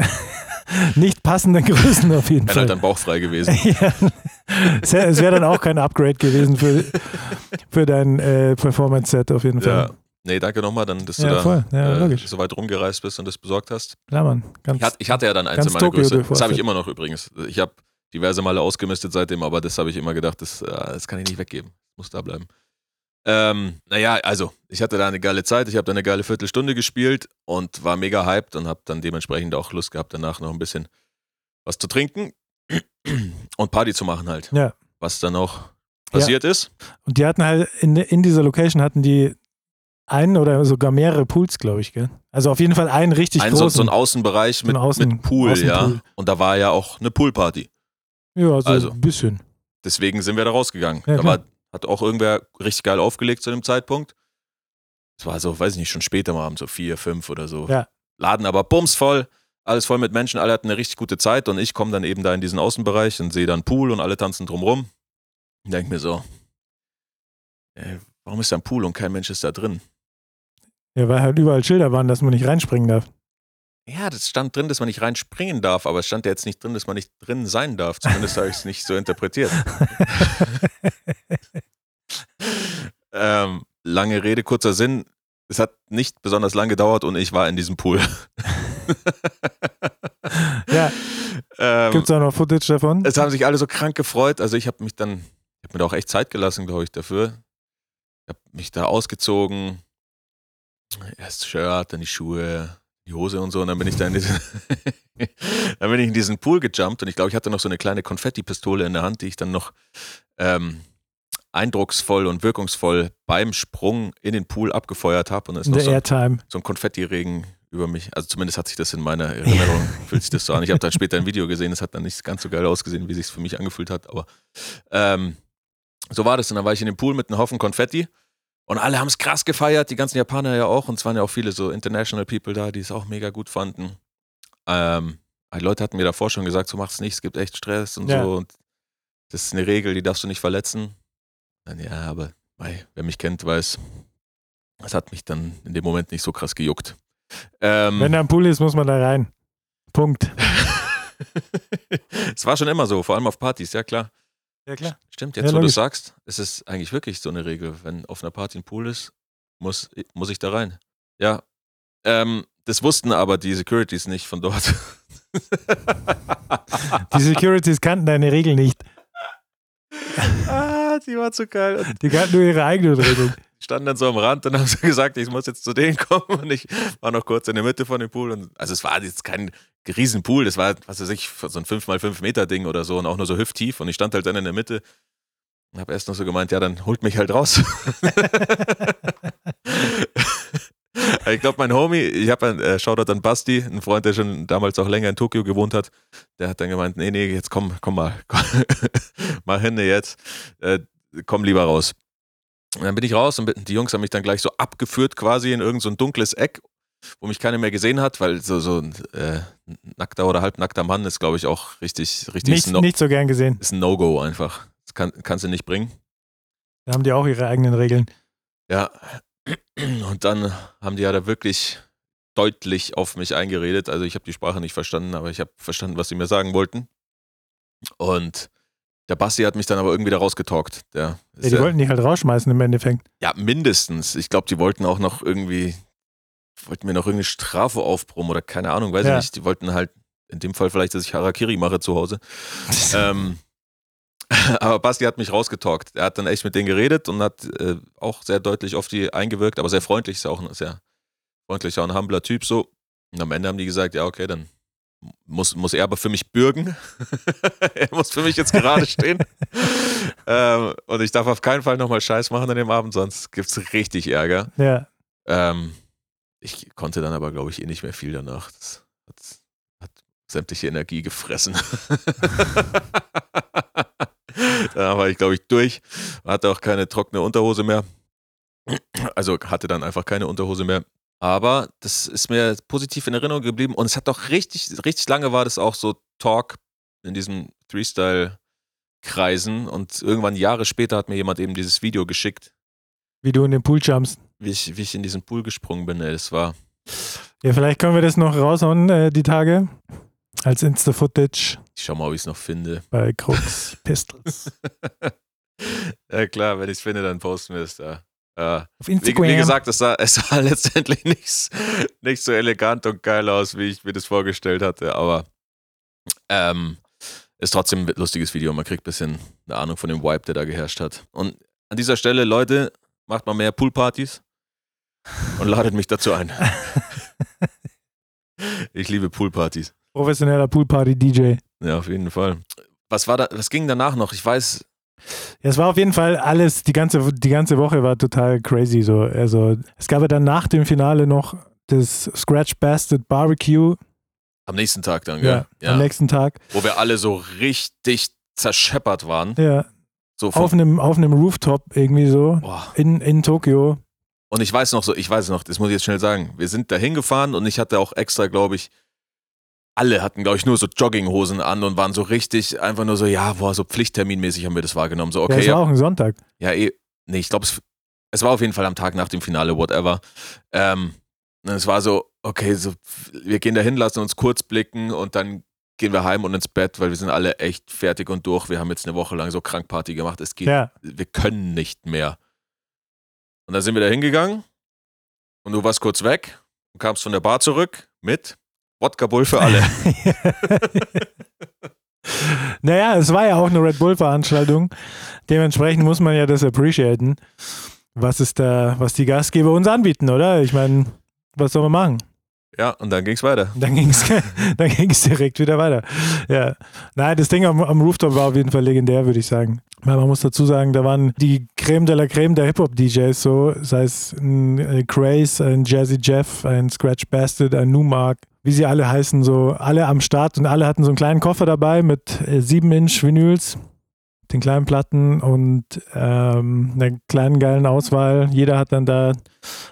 nicht passenden Größen auf jeden Wäre Fall. halt dann bauchfrei gewesen. Ja. Es wäre wär dann auch kein Upgrade gewesen für, für dein äh, Performance-Set auf jeden Fall. ja. Nee, danke nochmal, dann, dass du Ja, da voll. Ja, äh, so weit rumgereist bist und das besorgt hast. Klar, Mann. Ganz, Ich, hat, ich hatte ja dann eins in meiner Tokio Größe. Das habe ich immer noch übrigens. Ich habe diverse Male ausgemistet seitdem, aber das habe ich immer gedacht, das, äh, das kann ich nicht weggeben. Muss da bleiben. Ähm, naja, also, ich hatte da eine geile Zeit. Ich habe da eine geile Viertelstunde gespielt und war mega hyped und habe dann dementsprechend auch Lust gehabt, danach noch ein bisschen was zu trinken und Party zu machen halt. Ja. Was dann auch passiert ist. Und die hatten halt, in, in dieser Location hatten die einen oder sogar mehrere Pools, glaube ich, gell? Also auf jeden Fall einen richtig Ein, so, großen. so ein Außenbereich So mit, Außen- mit Pool, ja. Außenpool. Und da war ja auch eine Poolparty. ja, so also. ein bisschen. Deswegen sind wir da rausgegangen. Ja, da klar. war, hat auch irgendwer richtig geil aufgelegt zu dem Zeitpunkt. Es war so, weiß ich nicht, schon später mal abends, so vier, fünf oder so. Ja. Laden aber bumsvoll, alles voll mit Menschen, alle hatten eine richtig gute Zeit und ich komme dann eben da in diesen Außenbereich und sehe dann Pool und alle tanzen drumrum. Und denke mir so, ey, warum ist da ein Pool und kein Mensch ist da drin? Ja, weil halt überall Schilder waren, dass man nicht reinspringen darf. Ja, das stand drin, dass man nicht reinspringen darf, aber es stand ja jetzt nicht drin, dass man nicht drin sein darf. Zumindest habe ich es nicht so interpretiert. ähm, lange Rede, kurzer Sinn. Es hat nicht besonders lang gedauert und ich war in diesem Pool. Ja. ähm, Gibt es auch noch Footage davon? es haben sich alle so krank gefreut. Also ich habe mich dann, ich habe mir da auch echt Zeit gelassen, glaube ich, dafür. Ich habe mich da ausgezogen. Erst Shirt, dann die Schuhe, die Hose und so. Und dann bin ich da in diesen, dann bin ich in diesen Pool gejumpt und ich glaube, ich hatte noch so eine kleine Konfetti-Pistole in der Hand, die ich dann noch ähm, eindrucksvoll und wirkungsvoll beim Sprung in den Pool abgefeuert habe. Und da ist noch so, ein- so ein Konfettiregen über mich. Also zumindest hat sich das in meiner Erinnerung, fühlt sich das so an. Ich habe dann später ein Video gesehen, es hat dann nicht ganz so geil ausgesehen, wie sich für mich angefühlt hat. Aber ähm, so war das. Und dann war ich in dem Pool mit einem Haufen Konfetti. Und alle haben es krass gefeiert, die ganzen Japaner ja auch. Und es waren ja auch viele so International People da, die es auch mega gut fanden. Ähm, die Leute hatten mir davor schon gesagt, so mach's nicht, es gibt echt Stress und Ja. so. Und das ist eine Regel, die darfst du nicht verletzen. Dann, ja, aber mei, wer mich kennt, weiß, das hat mich dann in dem Moment nicht so krass gejuckt. Ähm, Wenn da ein Pool ist, muss man da rein. Punkt. es war schon immer so, vor allem auf Partys, ja klar. Ja, klar. Stimmt, Ja, jetzt wo du sagst, es ist eigentlich wirklich so eine Regel. Wenn auf einer Party ein Pool ist, muss, muss ich da rein. Ja. Ähm, das wussten aber die Securities nicht von dort. Die Securities kannten deine Regel nicht. ah, die war zu geil. Die kannten nur ihre eigenen Regeln. Standen dann so am Rand und haben so gesagt, ich muss jetzt zu denen kommen. Und ich war noch kurz in der Mitte von dem Pool. Und, also es war jetzt kein Riesenpool, das war, was weiß ich, so ein 5x5 Meter Ding oder so und auch nur so hüfttief. Und ich stand halt dann in der Mitte und habe erst noch so gemeint, ja, dann holt mich halt raus. ich glaube, mein Homie, ich habe einen äh, Shoutout an Basti, ein Freund, der schon damals auch länger in Tokio gewohnt hat, der hat dann gemeint, nee, nee, jetzt komm, komm mal, komm, mach hin jetzt, äh, komm lieber raus. Und dann bin ich raus und die Jungs haben mich dann gleich so abgeführt quasi in irgendein so ein dunkles Eck wo mich keiner mehr gesehen hat, weil so, so ein äh, nackter oder halbnackter Mann ist, glaube ich, auch richtig, richtig Nicht, no, nicht so gern gesehen. ist ein No-Go einfach. Das kann, kannst du nicht bringen. Da haben die auch ihre eigenen Regeln. Ja. Und dann haben die ja da wirklich deutlich auf mich eingeredet. Also ich habe die Sprache nicht verstanden, aber ich habe verstanden, was sie mir sagen wollten. Und der Basti hat mich dann aber irgendwie da rausgetalkt. Der Ja, die ja, wollten dich halt rausschmeißen im Endeffekt. ja, mindestens. Ich glaube, die wollten auch noch irgendwie, wollten mir noch irgendeine Strafe aufbrummen oder keine Ahnung, weiß Ja. ich nicht. Die wollten halt in dem Fall vielleicht, dass ich Harakiri mache zu Hause. ähm, aber Basti hat mich rausgetalkt. Er hat dann echt mit denen geredet und hat äh, auch sehr deutlich auf die eingewirkt, aber sehr freundlich, ist auch ein sehr freundlicher und humbler Typ so. Und am Ende haben die gesagt, ja, okay, dann muss, muss er aber für mich bürgen. er muss für mich jetzt gerade stehen. ähm, und ich darf auf keinen Fall nochmal Scheiß machen an dem Abend, sonst gibt es richtig Ärger. Ja. Ähm, ich konnte dann aber, glaube ich, eh nicht mehr viel danach. Das hat, hat sämtliche Energie gefressen. da war ich, glaube ich, durch. Hatte auch keine trockene Unterhose mehr. Also hatte dann einfach keine Unterhose mehr. Aber das ist mir positiv in Erinnerung geblieben. Und es hat doch richtig, richtig lange war das auch so Talk in diesem Freestyle-Kreisen. Und irgendwann Jahre später hat mir jemand eben dieses Video geschickt, Wie du in den Pool jumpst. wie ich, wie ich in diesen Pool gesprungen bin. Ey, das war Ja, vielleicht können wir das noch raushauen, äh, die Tage. Als Insta-Footage Ich schau mal, ob ich es noch finde. bei Crux Pistols. ja klar, wenn ich es finde, dann posten wir es da. Ja. Auf Wie, Instagram. wie gesagt, es sah, es sah letztendlich nicht, nicht so elegant und geil aus, wie ich mir das vorgestellt hatte, aber ähm, ist trotzdem ein lustiges Video. Man kriegt ein bisschen eine Ahnung von dem Vibe, der da geherrscht hat. Und an dieser Stelle, Leute, macht mal mehr Poolpartys und ladet mich dazu ein. ich liebe Poolpartys. Professioneller Poolparty-DJ. Ja, auf jeden Fall. Was war da, was ging danach noch? Ich weiß, Ja, es war auf jeden Fall alles, die ganze, die ganze Woche war total crazy. So. Also, es gab ja dann nach dem Finale noch das Scratch Bastard Barbecue. am nächsten Tag dann, Ja, gell? am nächsten Tag. Wo wir alle so richtig zerscheppert waren. Ja, So auf einem, auf einem Rooftop irgendwie so boah. in, in Tokio. Und ich weiß noch so, ich weiß noch, das muss ich jetzt schnell sagen. Wir sind da hingefahren und ich hatte auch extra, glaube ich, alle hatten, glaube ich, nur so Jogginghosen an und waren so richtig einfach nur so, ja, boah, so pflichtterminmäßig haben wir das wahrgenommen. So, ja, okay, es ja, war auch ein Sonntag. ja, eh, nee, ich glaube, es, es war auf jeden Fall am Tag nach dem Finale, whatever. Ähm, und es war so, okay, so, wir gehen da hin, lassen uns kurz blicken und dann gehen wir heim und ins Bett, weil wir sind alle echt fertig und durch. Wir haben jetzt eine Woche lang so Krankparty gemacht. Es geht, Ja, wir können nicht mehr. Und dann sind wir da hingegangen und du warst kurz weg und kamst von der Bar zurück mit Wodka Bull für alle. naja, es war ja auch eine Red Bull-Veranstaltung. Dementsprechend muss man ja das appreciaten, was ist da, was die Gastgeber uns anbieten, oder? Ich meine, was soll man machen? ja, und dann ging's weiter. Dann ging es dann ging's direkt wieder weiter. Ja. Nein, das Ding am, am Rooftop war auf jeden Fall legendär, würde ich sagen. Weil man muss dazu sagen, da waren die Creme de la Creme der Hip-Hop-DJs so, sei es ein äh, Craze, ein Jazzy Jeff, ein Scratch Bastard, ein Numark, wie sie alle heißen, so alle am Start und alle hatten so einen kleinen Koffer dabei mit äh, 7-Inch-Vinyls, den kleinen Platten und ähm, einer kleinen geilen Auswahl. Jeder hat dann da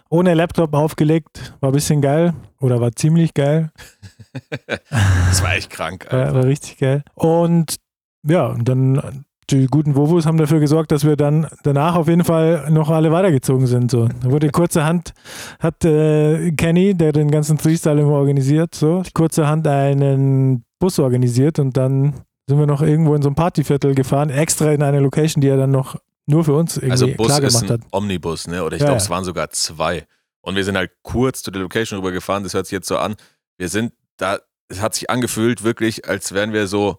ohne Laptop aufgelegt, war ein bisschen geil oder war ziemlich geil. Das war echt krank. Ja, Alter. war richtig geil. Und ja, und dann die guten Vovos haben dafür gesorgt, dass wir dann danach auf jeden Fall noch alle weitergezogen sind. So. Da wurde kurzerhand, hat äh, Kenny, der den ganzen Freestyle immer organisiert, so kurzerhand einen Bus organisiert und dann sind wir noch irgendwo in so ein Partyviertel gefahren, extra in eine Location, die er dann noch nur für uns irgendwie Also Bus klar ist gemacht ein hat. Omnibus, ne? Oder ich Ja, glaube, ja. es waren sogar zwei. Und wir sind halt kurz zu der Location rübergefahren. Das hört sich jetzt so an. Wir sind da, es hat sich angefühlt wirklich, als wären wir so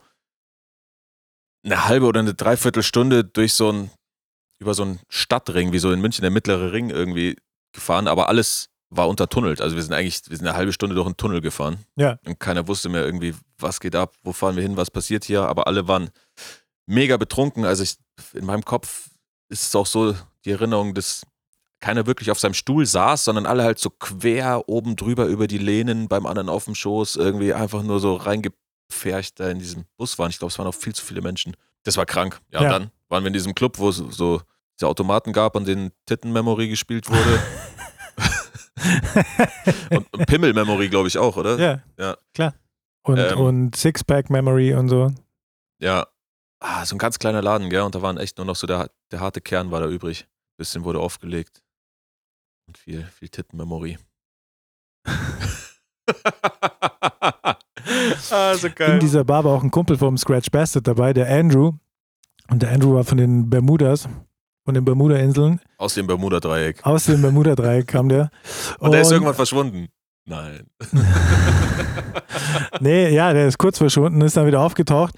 eine halbe oder eine Dreiviertelstunde durch so ein, über so einen Stadtring, wie so in München der mittlere Ring irgendwie gefahren, aber alles war untertunnelt. Also wir sind eigentlich, wir sind eine halbe Stunde durch einen Tunnel gefahren. Ja. Und keiner wusste mehr irgendwie, was geht ab, wo fahren wir hin, was passiert hier, aber alle waren mega betrunken. Also ich, in meinem Kopf ist es auch so die Erinnerung, dass keiner wirklich auf seinem Stuhl saß, sondern alle halt so quer oben drüber über die Lehnen beim anderen auf dem Schoß irgendwie einfach nur so reingepfercht da in diesem Bus waren. Ich glaube, es waren auch viel zu viele Menschen. Das war krank. Ja, Ja. und dann waren wir in diesem Club, wo es so diese Automaten gab, an denen Titten-Memory gespielt wurde. und, und Pimmel Memory, glaube ich, auch, oder? Ja, Ja. klar. Und, Ähm. und Sixpack Memory und so. Ja. Ah, so ein ganz kleiner Laden, gell? Und da waren echt nur noch so der, der harte Kern war da übrig. Bisschen wurde aufgelegt. Und viel, viel Titten-Memory. ah, so In dieser Bar war auch ein Kumpel vom Scratch Bastard dabei, der Andrew. Und der Andrew war von den Bermudas, von den Bermuda-Inseln. Aus dem Bermuda-Dreieck. Aus dem Bermuda-Dreieck kam der. Und der ist irgendwann verschwunden. Nein. Nee, ja, der ist kurz verschwunden, ist dann wieder aufgetaucht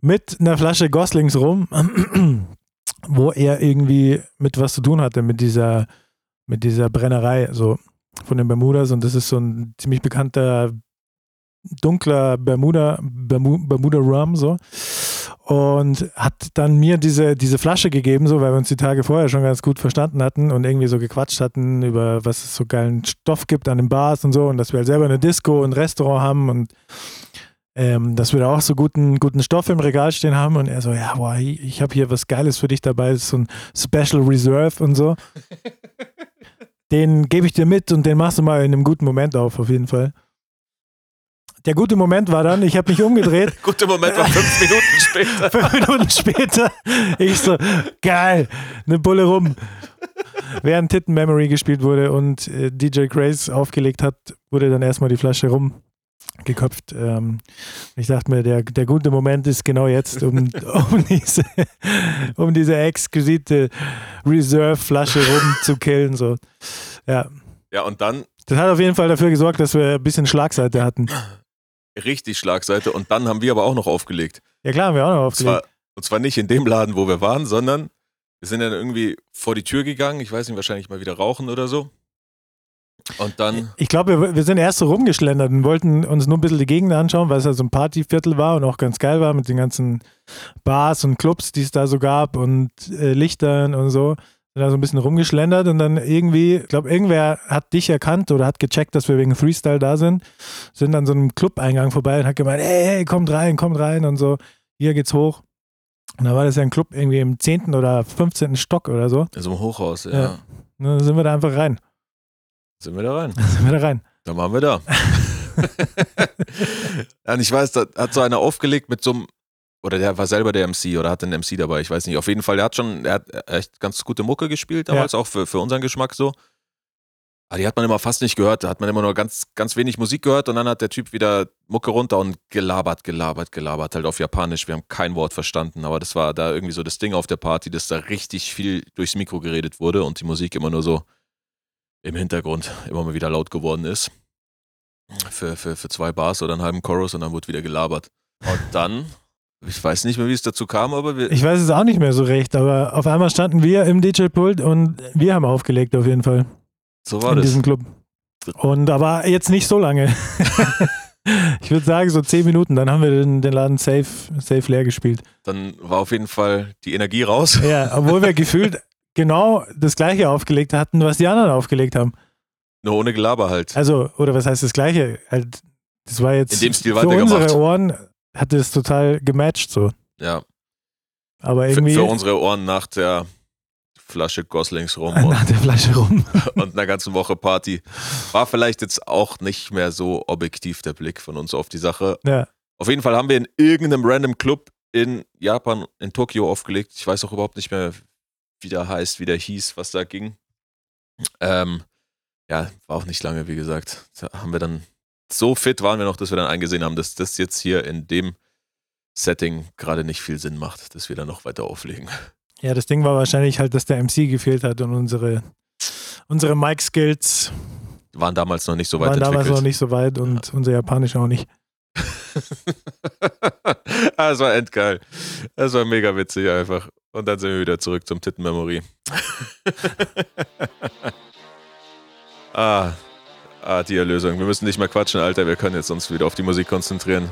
mit einer Flasche Goslings rum, wo er irgendwie mit was zu tun hatte, mit dieser, mit dieser Brennerei, so von den Bermudas. Und das ist so ein ziemlich bekannter dunkler Bermuda, Bermu, Bermuda Rum, so. Und hat dann mir diese, diese Flasche gegeben, so, weil wir uns die Tage vorher schon ganz gut verstanden hatten und irgendwie so gequatscht hatten über, was es so geilen Stoff gibt an den Bars und so und dass wir halt selber eine Disco und ein Restaurant haben und ähm, dass wir da auch so guten, guten Stoff im Regal stehen haben und er so, ja, boah, ich, ich habe hier was Geiles für dich dabei, das ist so ein Special Reserve und so. den gebe ich dir mit und den machst du mal in einem guten Moment auf, auf jeden Fall. Der gute Moment war dann, ich habe mich umgedreht, Guter Moment war fünf Minuten später. fünf Minuten später, ich so, geil, eine Bulle rum. Während Titten Memory gespielt wurde und äh, DJ Grace aufgelegt hat, wurde dann erstmal die Flasche rum geköpft. Ähm, ich dachte mir, der, der gute Moment ist genau jetzt, um, um diese, um diese exquisite Reserve-Flasche rumzukillen. So. Ja, Ja, und dann das hat auf jeden Fall dafür gesorgt, dass wir ein bisschen Schlagseite hatten. Richtig Schlagseite. Und dann haben wir aber auch noch aufgelegt. Ja klar, haben wir auch noch Und zwar, aufgelegt. und zwar nicht in dem Laden, wo wir waren, sondern wir sind dann irgendwie vor die Tür gegangen. Ich weiß nicht, wahrscheinlich mal wieder rauchen oder so. Und dann, Ich glaube, wir, wir sind erst so rumgeschlendert und wollten uns nur ein bisschen die Gegend anschauen, weil es ja so ein Partyviertel war und auch ganz geil war mit den ganzen Bars und Clubs, die es da so gab und äh, Lichtern und so. Da so ein bisschen rumgeschlendert und dann irgendwie, ich glaube, irgendwer hat dich erkannt oder hat gecheckt, dass wir wegen Freestyle da sind, sind an so einem Club-Eingang vorbei und hat gemeint, hey, hey, kommt rein, kommt rein und so, hier geht's hoch. Und da war das ja ein Club irgendwie im 10. oder 15. Stock oder so. so im Hochhaus, ja, Ja. Und dann sind wir da einfach rein. sind wir da rein. Dann sind wir da rein. Dann waren wir da. ja, und ich weiß, da hat so einer aufgelegt mit so einem, oder der war selber der MC oder hatte einen MC dabei, ich weiß nicht. Auf jeden Fall, der hat schon, er hat echt ganz gute Mucke gespielt damals, auch für, für unseren Geschmack so. Aber die hat man immer fast nicht gehört, da hat man immer nur ganz, ganz wenig Musik gehört und dann hat der Typ wieder Mucke runter und gelabert, gelabert, gelabert, halt auf Japanisch. Wir haben kein Wort verstanden, aber das war da irgendwie so das Ding auf der Party, dass da richtig viel durchs Mikro geredet wurde und die Musik immer nur so im Hintergrund immer mal wieder laut geworden ist. Für, für, für zwei Bars oder einen halben Chorus und dann wurde wieder gelabert. Und dann, ich weiß nicht mehr, wie es dazu kam, aber wir, Ich weiß es auch nicht mehr so recht, aber auf einmal standen wir im DJ-Pult und wir haben aufgelegt auf jeden Fall so war in das. diesem Club. Und aber jetzt nicht so lange. ich würde sagen so zehn Minuten, dann haben wir den, den Laden safe, safe leer gespielt. Dann war auf jeden Fall die Energie raus. Ja, obwohl wir gefühlt genau das gleiche aufgelegt hatten, was die anderen aufgelegt haben. Nur ohne Gelaber halt. Also, oder was heißt das gleiche? Halt, das war jetzt In dem Stil für unsere Ohren hat es total gematcht so. Ja, Aber für, irgendwie für unsere Ohren nach der Flasche Goslings rum und, nach der Flasche rum. und einer ganzen Woche Party war vielleicht jetzt auch nicht mehr so objektiv der Blick von uns auf die Sache. Ja. Auf jeden Fall haben wir in irgendeinem random Club in Japan, in Tokio aufgelegt. Ich weiß auch überhaupt nicht mehr, wie der heißt, wie der hieß, was da ging. Ähm, ja, war auch nicht lange, wie gesagt. Da haben wir dann, so fit waren wir noch, dass wir dann eingesehen haben, dass das jetzt hier in dem Setting gerade nicht viel Sinn macht, dass wir dann noch weiter auflegen. Ja, das Ding war wahrscheinlich halt, dass der MC gefehlt hat und unsere, unsere Mic-Skills Waren damals noch nicht so weit waren damals entwickelt. noch nicht so weit und unser Japanisch auch nicht. ah, es war endgeil. Es war mega witzig einfach. Und dann sind wir wieder zurück zum Titten-Memory. ah, ah, die Erlösung. Wir müssen nicht mehr quatschen, Alter. Wir können jetzt uns wieder auf die Musik konzentrieren.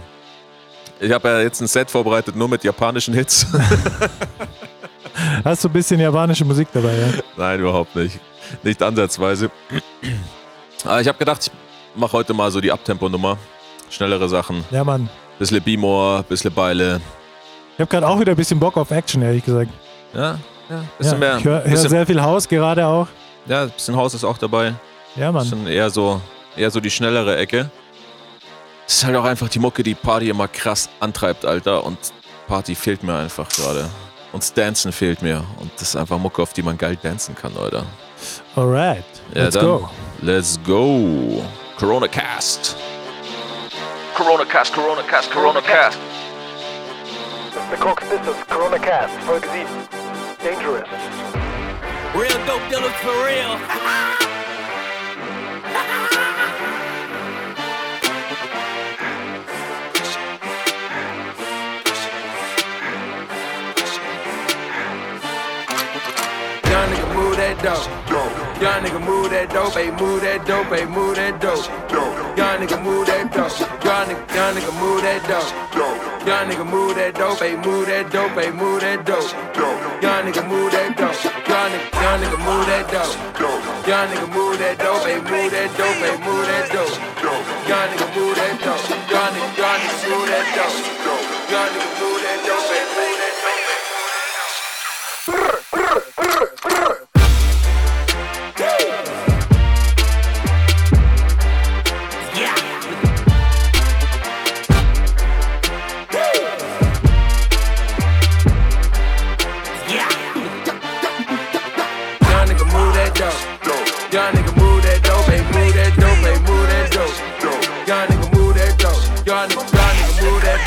Ich habe ja jetzt ein Set vorbereitet, nur mit japanischen Hits. Hast du ein bisschen japanische Musik dabei, ja? Nein, überhaupt nicht. Nicht ansatzweise. Aber ich habe gedacht, ich mache heute mal so die Abtempo-Nummer. Schnellere Sachen. Ja, Mann. Bisschen B-More, bisschen Beile. Ich habe gerade auch wieder ein bisschen Bock auf Action, ehrlich gesagt. Ja, ja. Bisschen ja, mehr. ich höre hör sehr viel Haus gerade auch. ja, bisschen Haus ist auch dabei. Ja, Mann. Schon eher so, eher so die schnellere Ecke. Das ist halt auch einfach die Mucke, die Party immer krass antreibt, Alter. Und Party fehlt mir einfach gerade. Und das Dancen fehlt mir. Und das ist einfach Mucke, auf die man geil dancen kann, Alter. Alright. Ja, Let's dann, go. Let's go. Corona Cast. Corona Cast, Corona Cast, Corona Cast. Mr. Cox, this is Corona Cast, Folge 7. Dangerous. Real dope dealers for real. That dope. Young nigga move that dope, ayy, move that dope, ayy, move that dope. Young nigga move that dope. Young nigga, young nigga move that dope. Young nigga move that dope, ayy, move that dope, ayy, move that dope. Young nigga move that dope. Young nigga, young nigga move that dope. Young nigga move that dope, ayy, move that dope, ayy, move that dope. Young nigga move that dope. Young nigga, young nigga move that dope. Young nigga move that dope, ayy,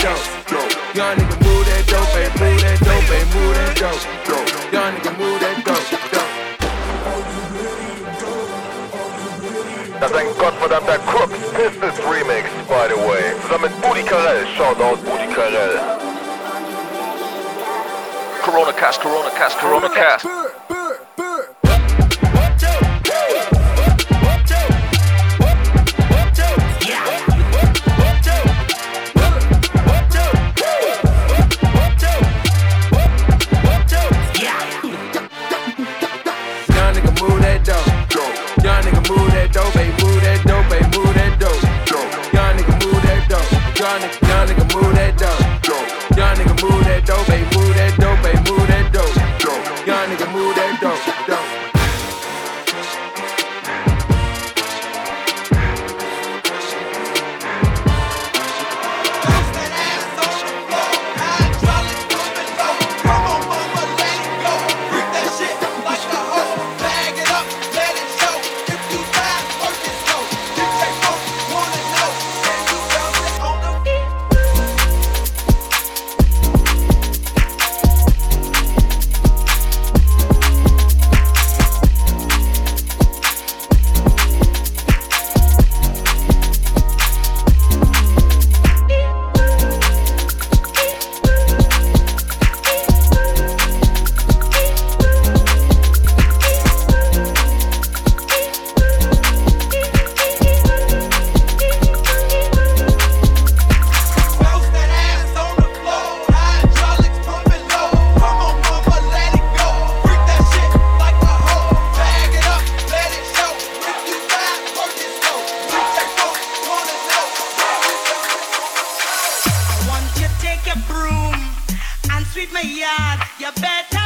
dope. Young nigga move that dope, ayy, move that dope, ayy, move that dope. Young nigga move that dope, dope. Das ist ein gottverdammter Crooks Pistols Remix, by the way. Zusammen mit Budi Carell. Shoutout Budi Carell. Corona Cast, Corona Cast, Corona Cast. Dope. You better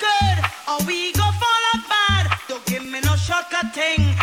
good, or we fall apart. Don't give me no thing.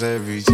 Every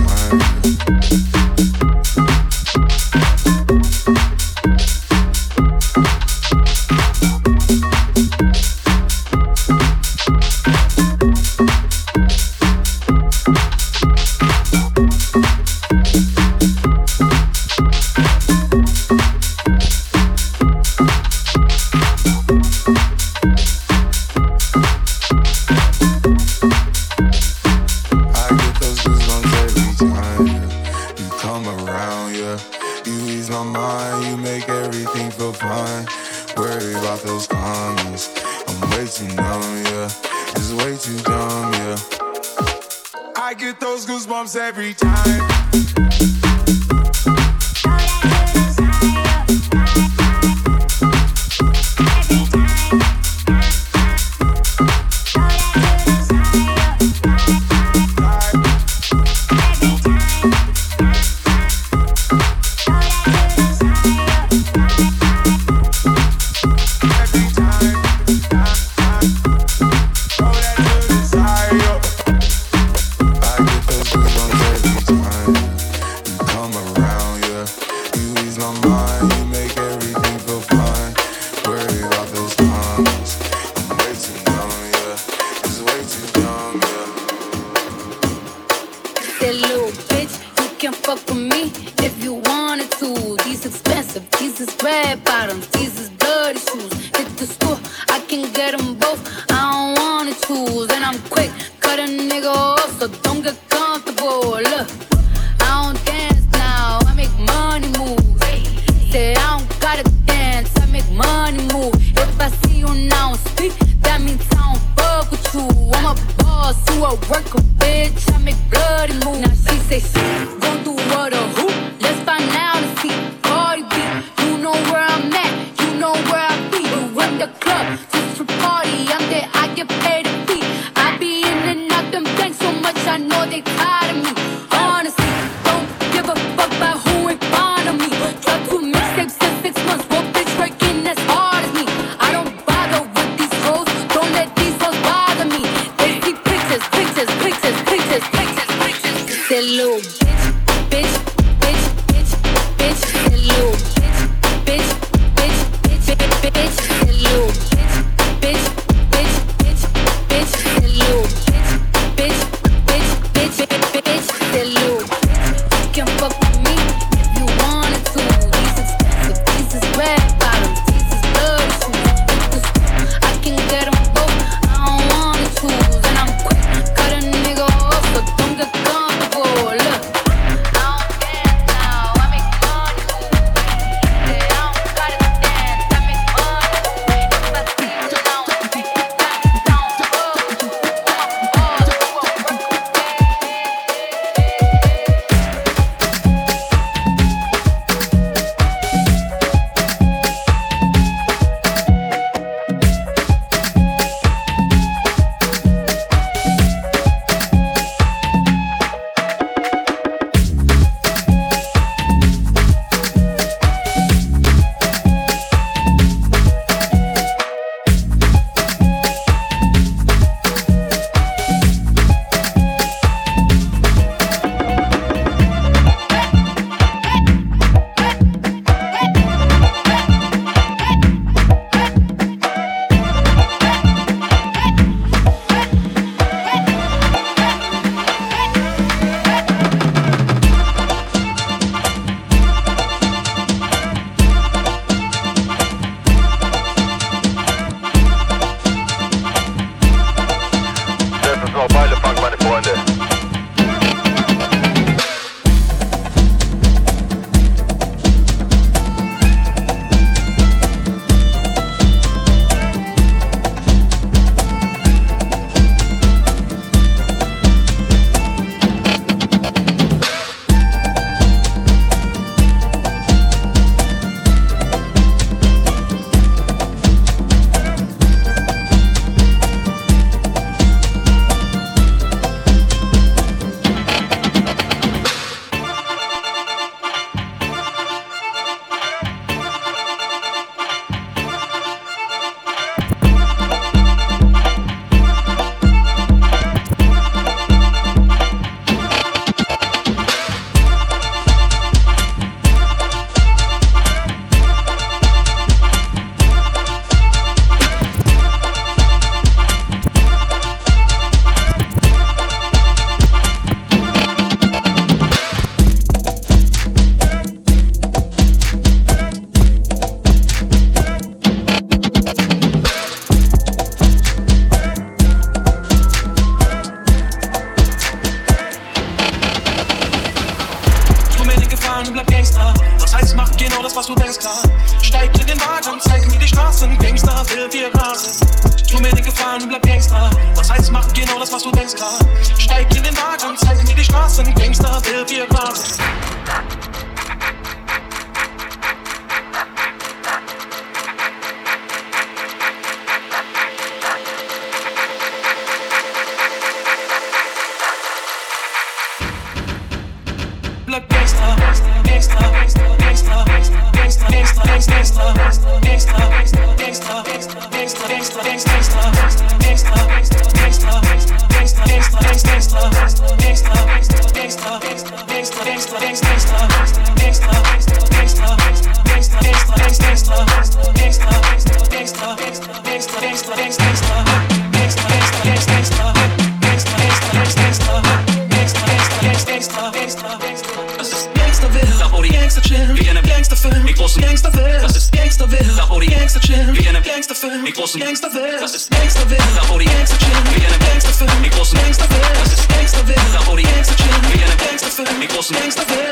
Gangsterfilm. Die großen Gangsterville, das ist Gangsterville, da wo die Gangster chillen, wie in einem Gangsterfilm. Die großen Gangsterville, das ist Gangsterville, da wo die Gangster chillen, wie in einem Gangsterfilm. Die großen Gangsterville.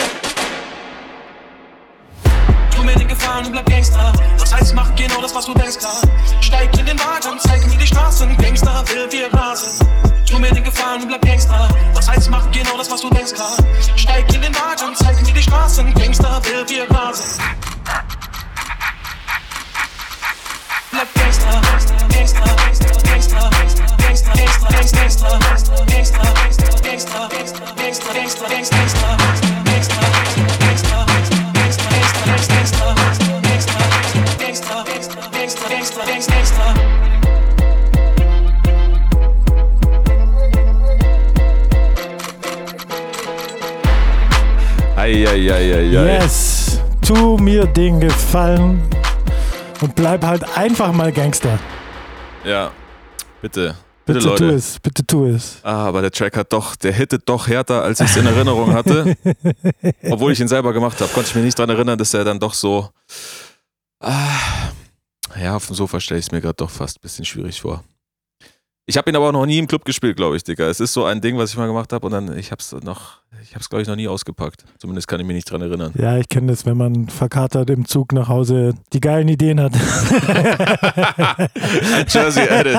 Tu mir den Gefallen und bleib Gangster. Das heißt, mach genau das, was du denkst, klar. Steig in den Wagen, zeig mir die Straßen. Gangster will wir rasen. Tu mir den Gefallen und bleib Gangster. Das heißt, mach genau das, was du denkst, klar. Steig in den Wagen, zeig mir die Straßen. Gangster will wir rasen. Yes, tu mir den Gefallen und bleib halt einfach mal Gangster. Ja, bitte. Bitte, Bitte tu Leute. es, bitte tu es. Ah, aber der Track hat doch, der hittet doch härter, als ich es in Erinnerung hatte. Obwohl ich ihn selber gemacht habe, konnte ich mich nicht dran erinnern, dass er dann doch so. Ah, ja, auf dem Sofa stelle ich es mir gerade doch fast ein bisschen schwierig vor. Ich habe ihn aber auch noch nie im Club gespielt, glaube ich, Digga. Es ist so ein Ding, was ich mal gemacht habe und dann, ich habe es noch, ich habe es, glaube ich, noch nie ausgepackt. Zumindest kann ich mich nicht dran erinnern. Ja, ich kenne das, wenn man verkatert im Zug nach Hause die geilen Ideen hat. Ein Jersey-Edit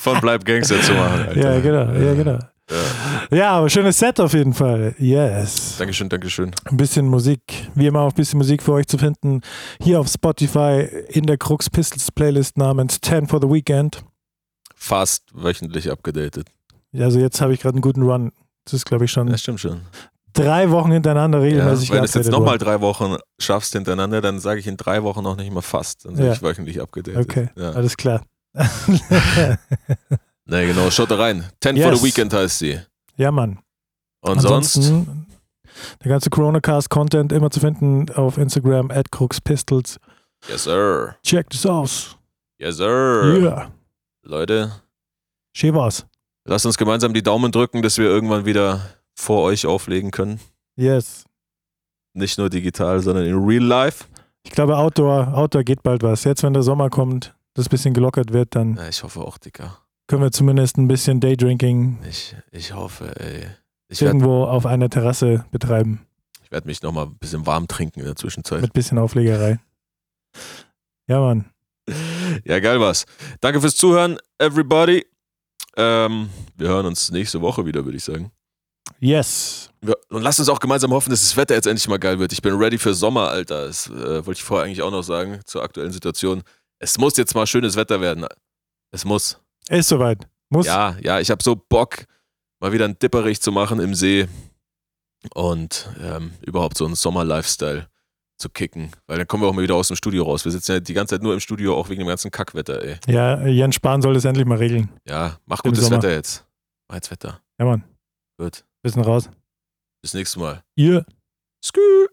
von Bleib Gangster zu machen. Alter. ja, genau, ja, genau. Ja. Ja, aber schönes Set auf jeden Fall. Yes. Dankeschön, Dankeschön. Ein bisschen Musik, wie immer auch ein bisschen Musik für euch zu finden. Hier auf Spotify in der Crux Pistols Playlist namens 10 for the Weekend. Fast wöchentlich abgedatet. Also jetzt habe ich gerade einen guten Run. Das ist, glaube ich, schon Das stimmt schon. drei Wochen hintereinander Ja, regelmäßig wenn du es jetzt nochmal drei Wochen schaffst hintereinander, dann sage ich in drei Wochen noch nicht mal fast. Dann sage Ja. ich wöchentlich abgedatet. Okay, Ja. alles klar. Nee, genau, schaut da rein. 10 for Yes. the Weekend heißt sie. ja, Mann. Und sonst? Ansonsten der ganze Coronacast-Content immer zu finden auf Instagram at Crux Pistols. Yes, sir. Check das aus. Yes, sir. Yeah. Leute, Schön war's. lasst uns gemeinsam die Daumen drücken, dass wir irgendwann wieder vor euch auflegen können. Yes. Nicht nur digital, sondern in real life. Ich glaube, Outdoor, Outdoor geht bald was. Jetzt, wenn der Sommer kommt, das bisschen gelockert wird, dann Ja, ich hoffe auch, Dicker. können wir zumindest ein bisschen Daydrinking Ich, ich hoffe, ey. Ich werde irgendwo auf einer Terrasse betreiben. werd mich nochmal ein bisschen warm trinken in der Zwischenzeit. Mit bisschen Auflegerei. Ja, Mann. Ja, geil was. Danke fürs Zuhören, everybody. Ähm, wir hören uns nächste Woche wieder, würde ich sagen. Yes. Ja, und lasst uns auch gemeinsam hoffen, dass das Wetter jetzt endlich mal geil wird. Ich bin ready für Sommer, Alter. Das äh, wollte ich vorher eigentlich auch noch sagen zur aktuellen Situation. Es muss jetzt mal schönes Wetter werden. Es muss. Ist soweit. Muss. Ja, ja, ich habe so Bock, mal wieder einen Dipperich zu machen im See und ähm, überhaupt so einen Sommer-Lifestyle zu kicken. Weil dann kommen wir auch mal wieder aus dem Studio raus. Wir sitzen ja die ganze Zeit nur im Studio, auch wegen dem ganzen Kackwetter, ey. Ja, Jens Spahn soll das endlich mal regeln. Ja, mach Im gutes Sommer. Wetter jetzt. Mach jetzt Wetter. Ja, Mann. Gut. Bisschen raus. Bis nächstes Mal. Ihr. Skü.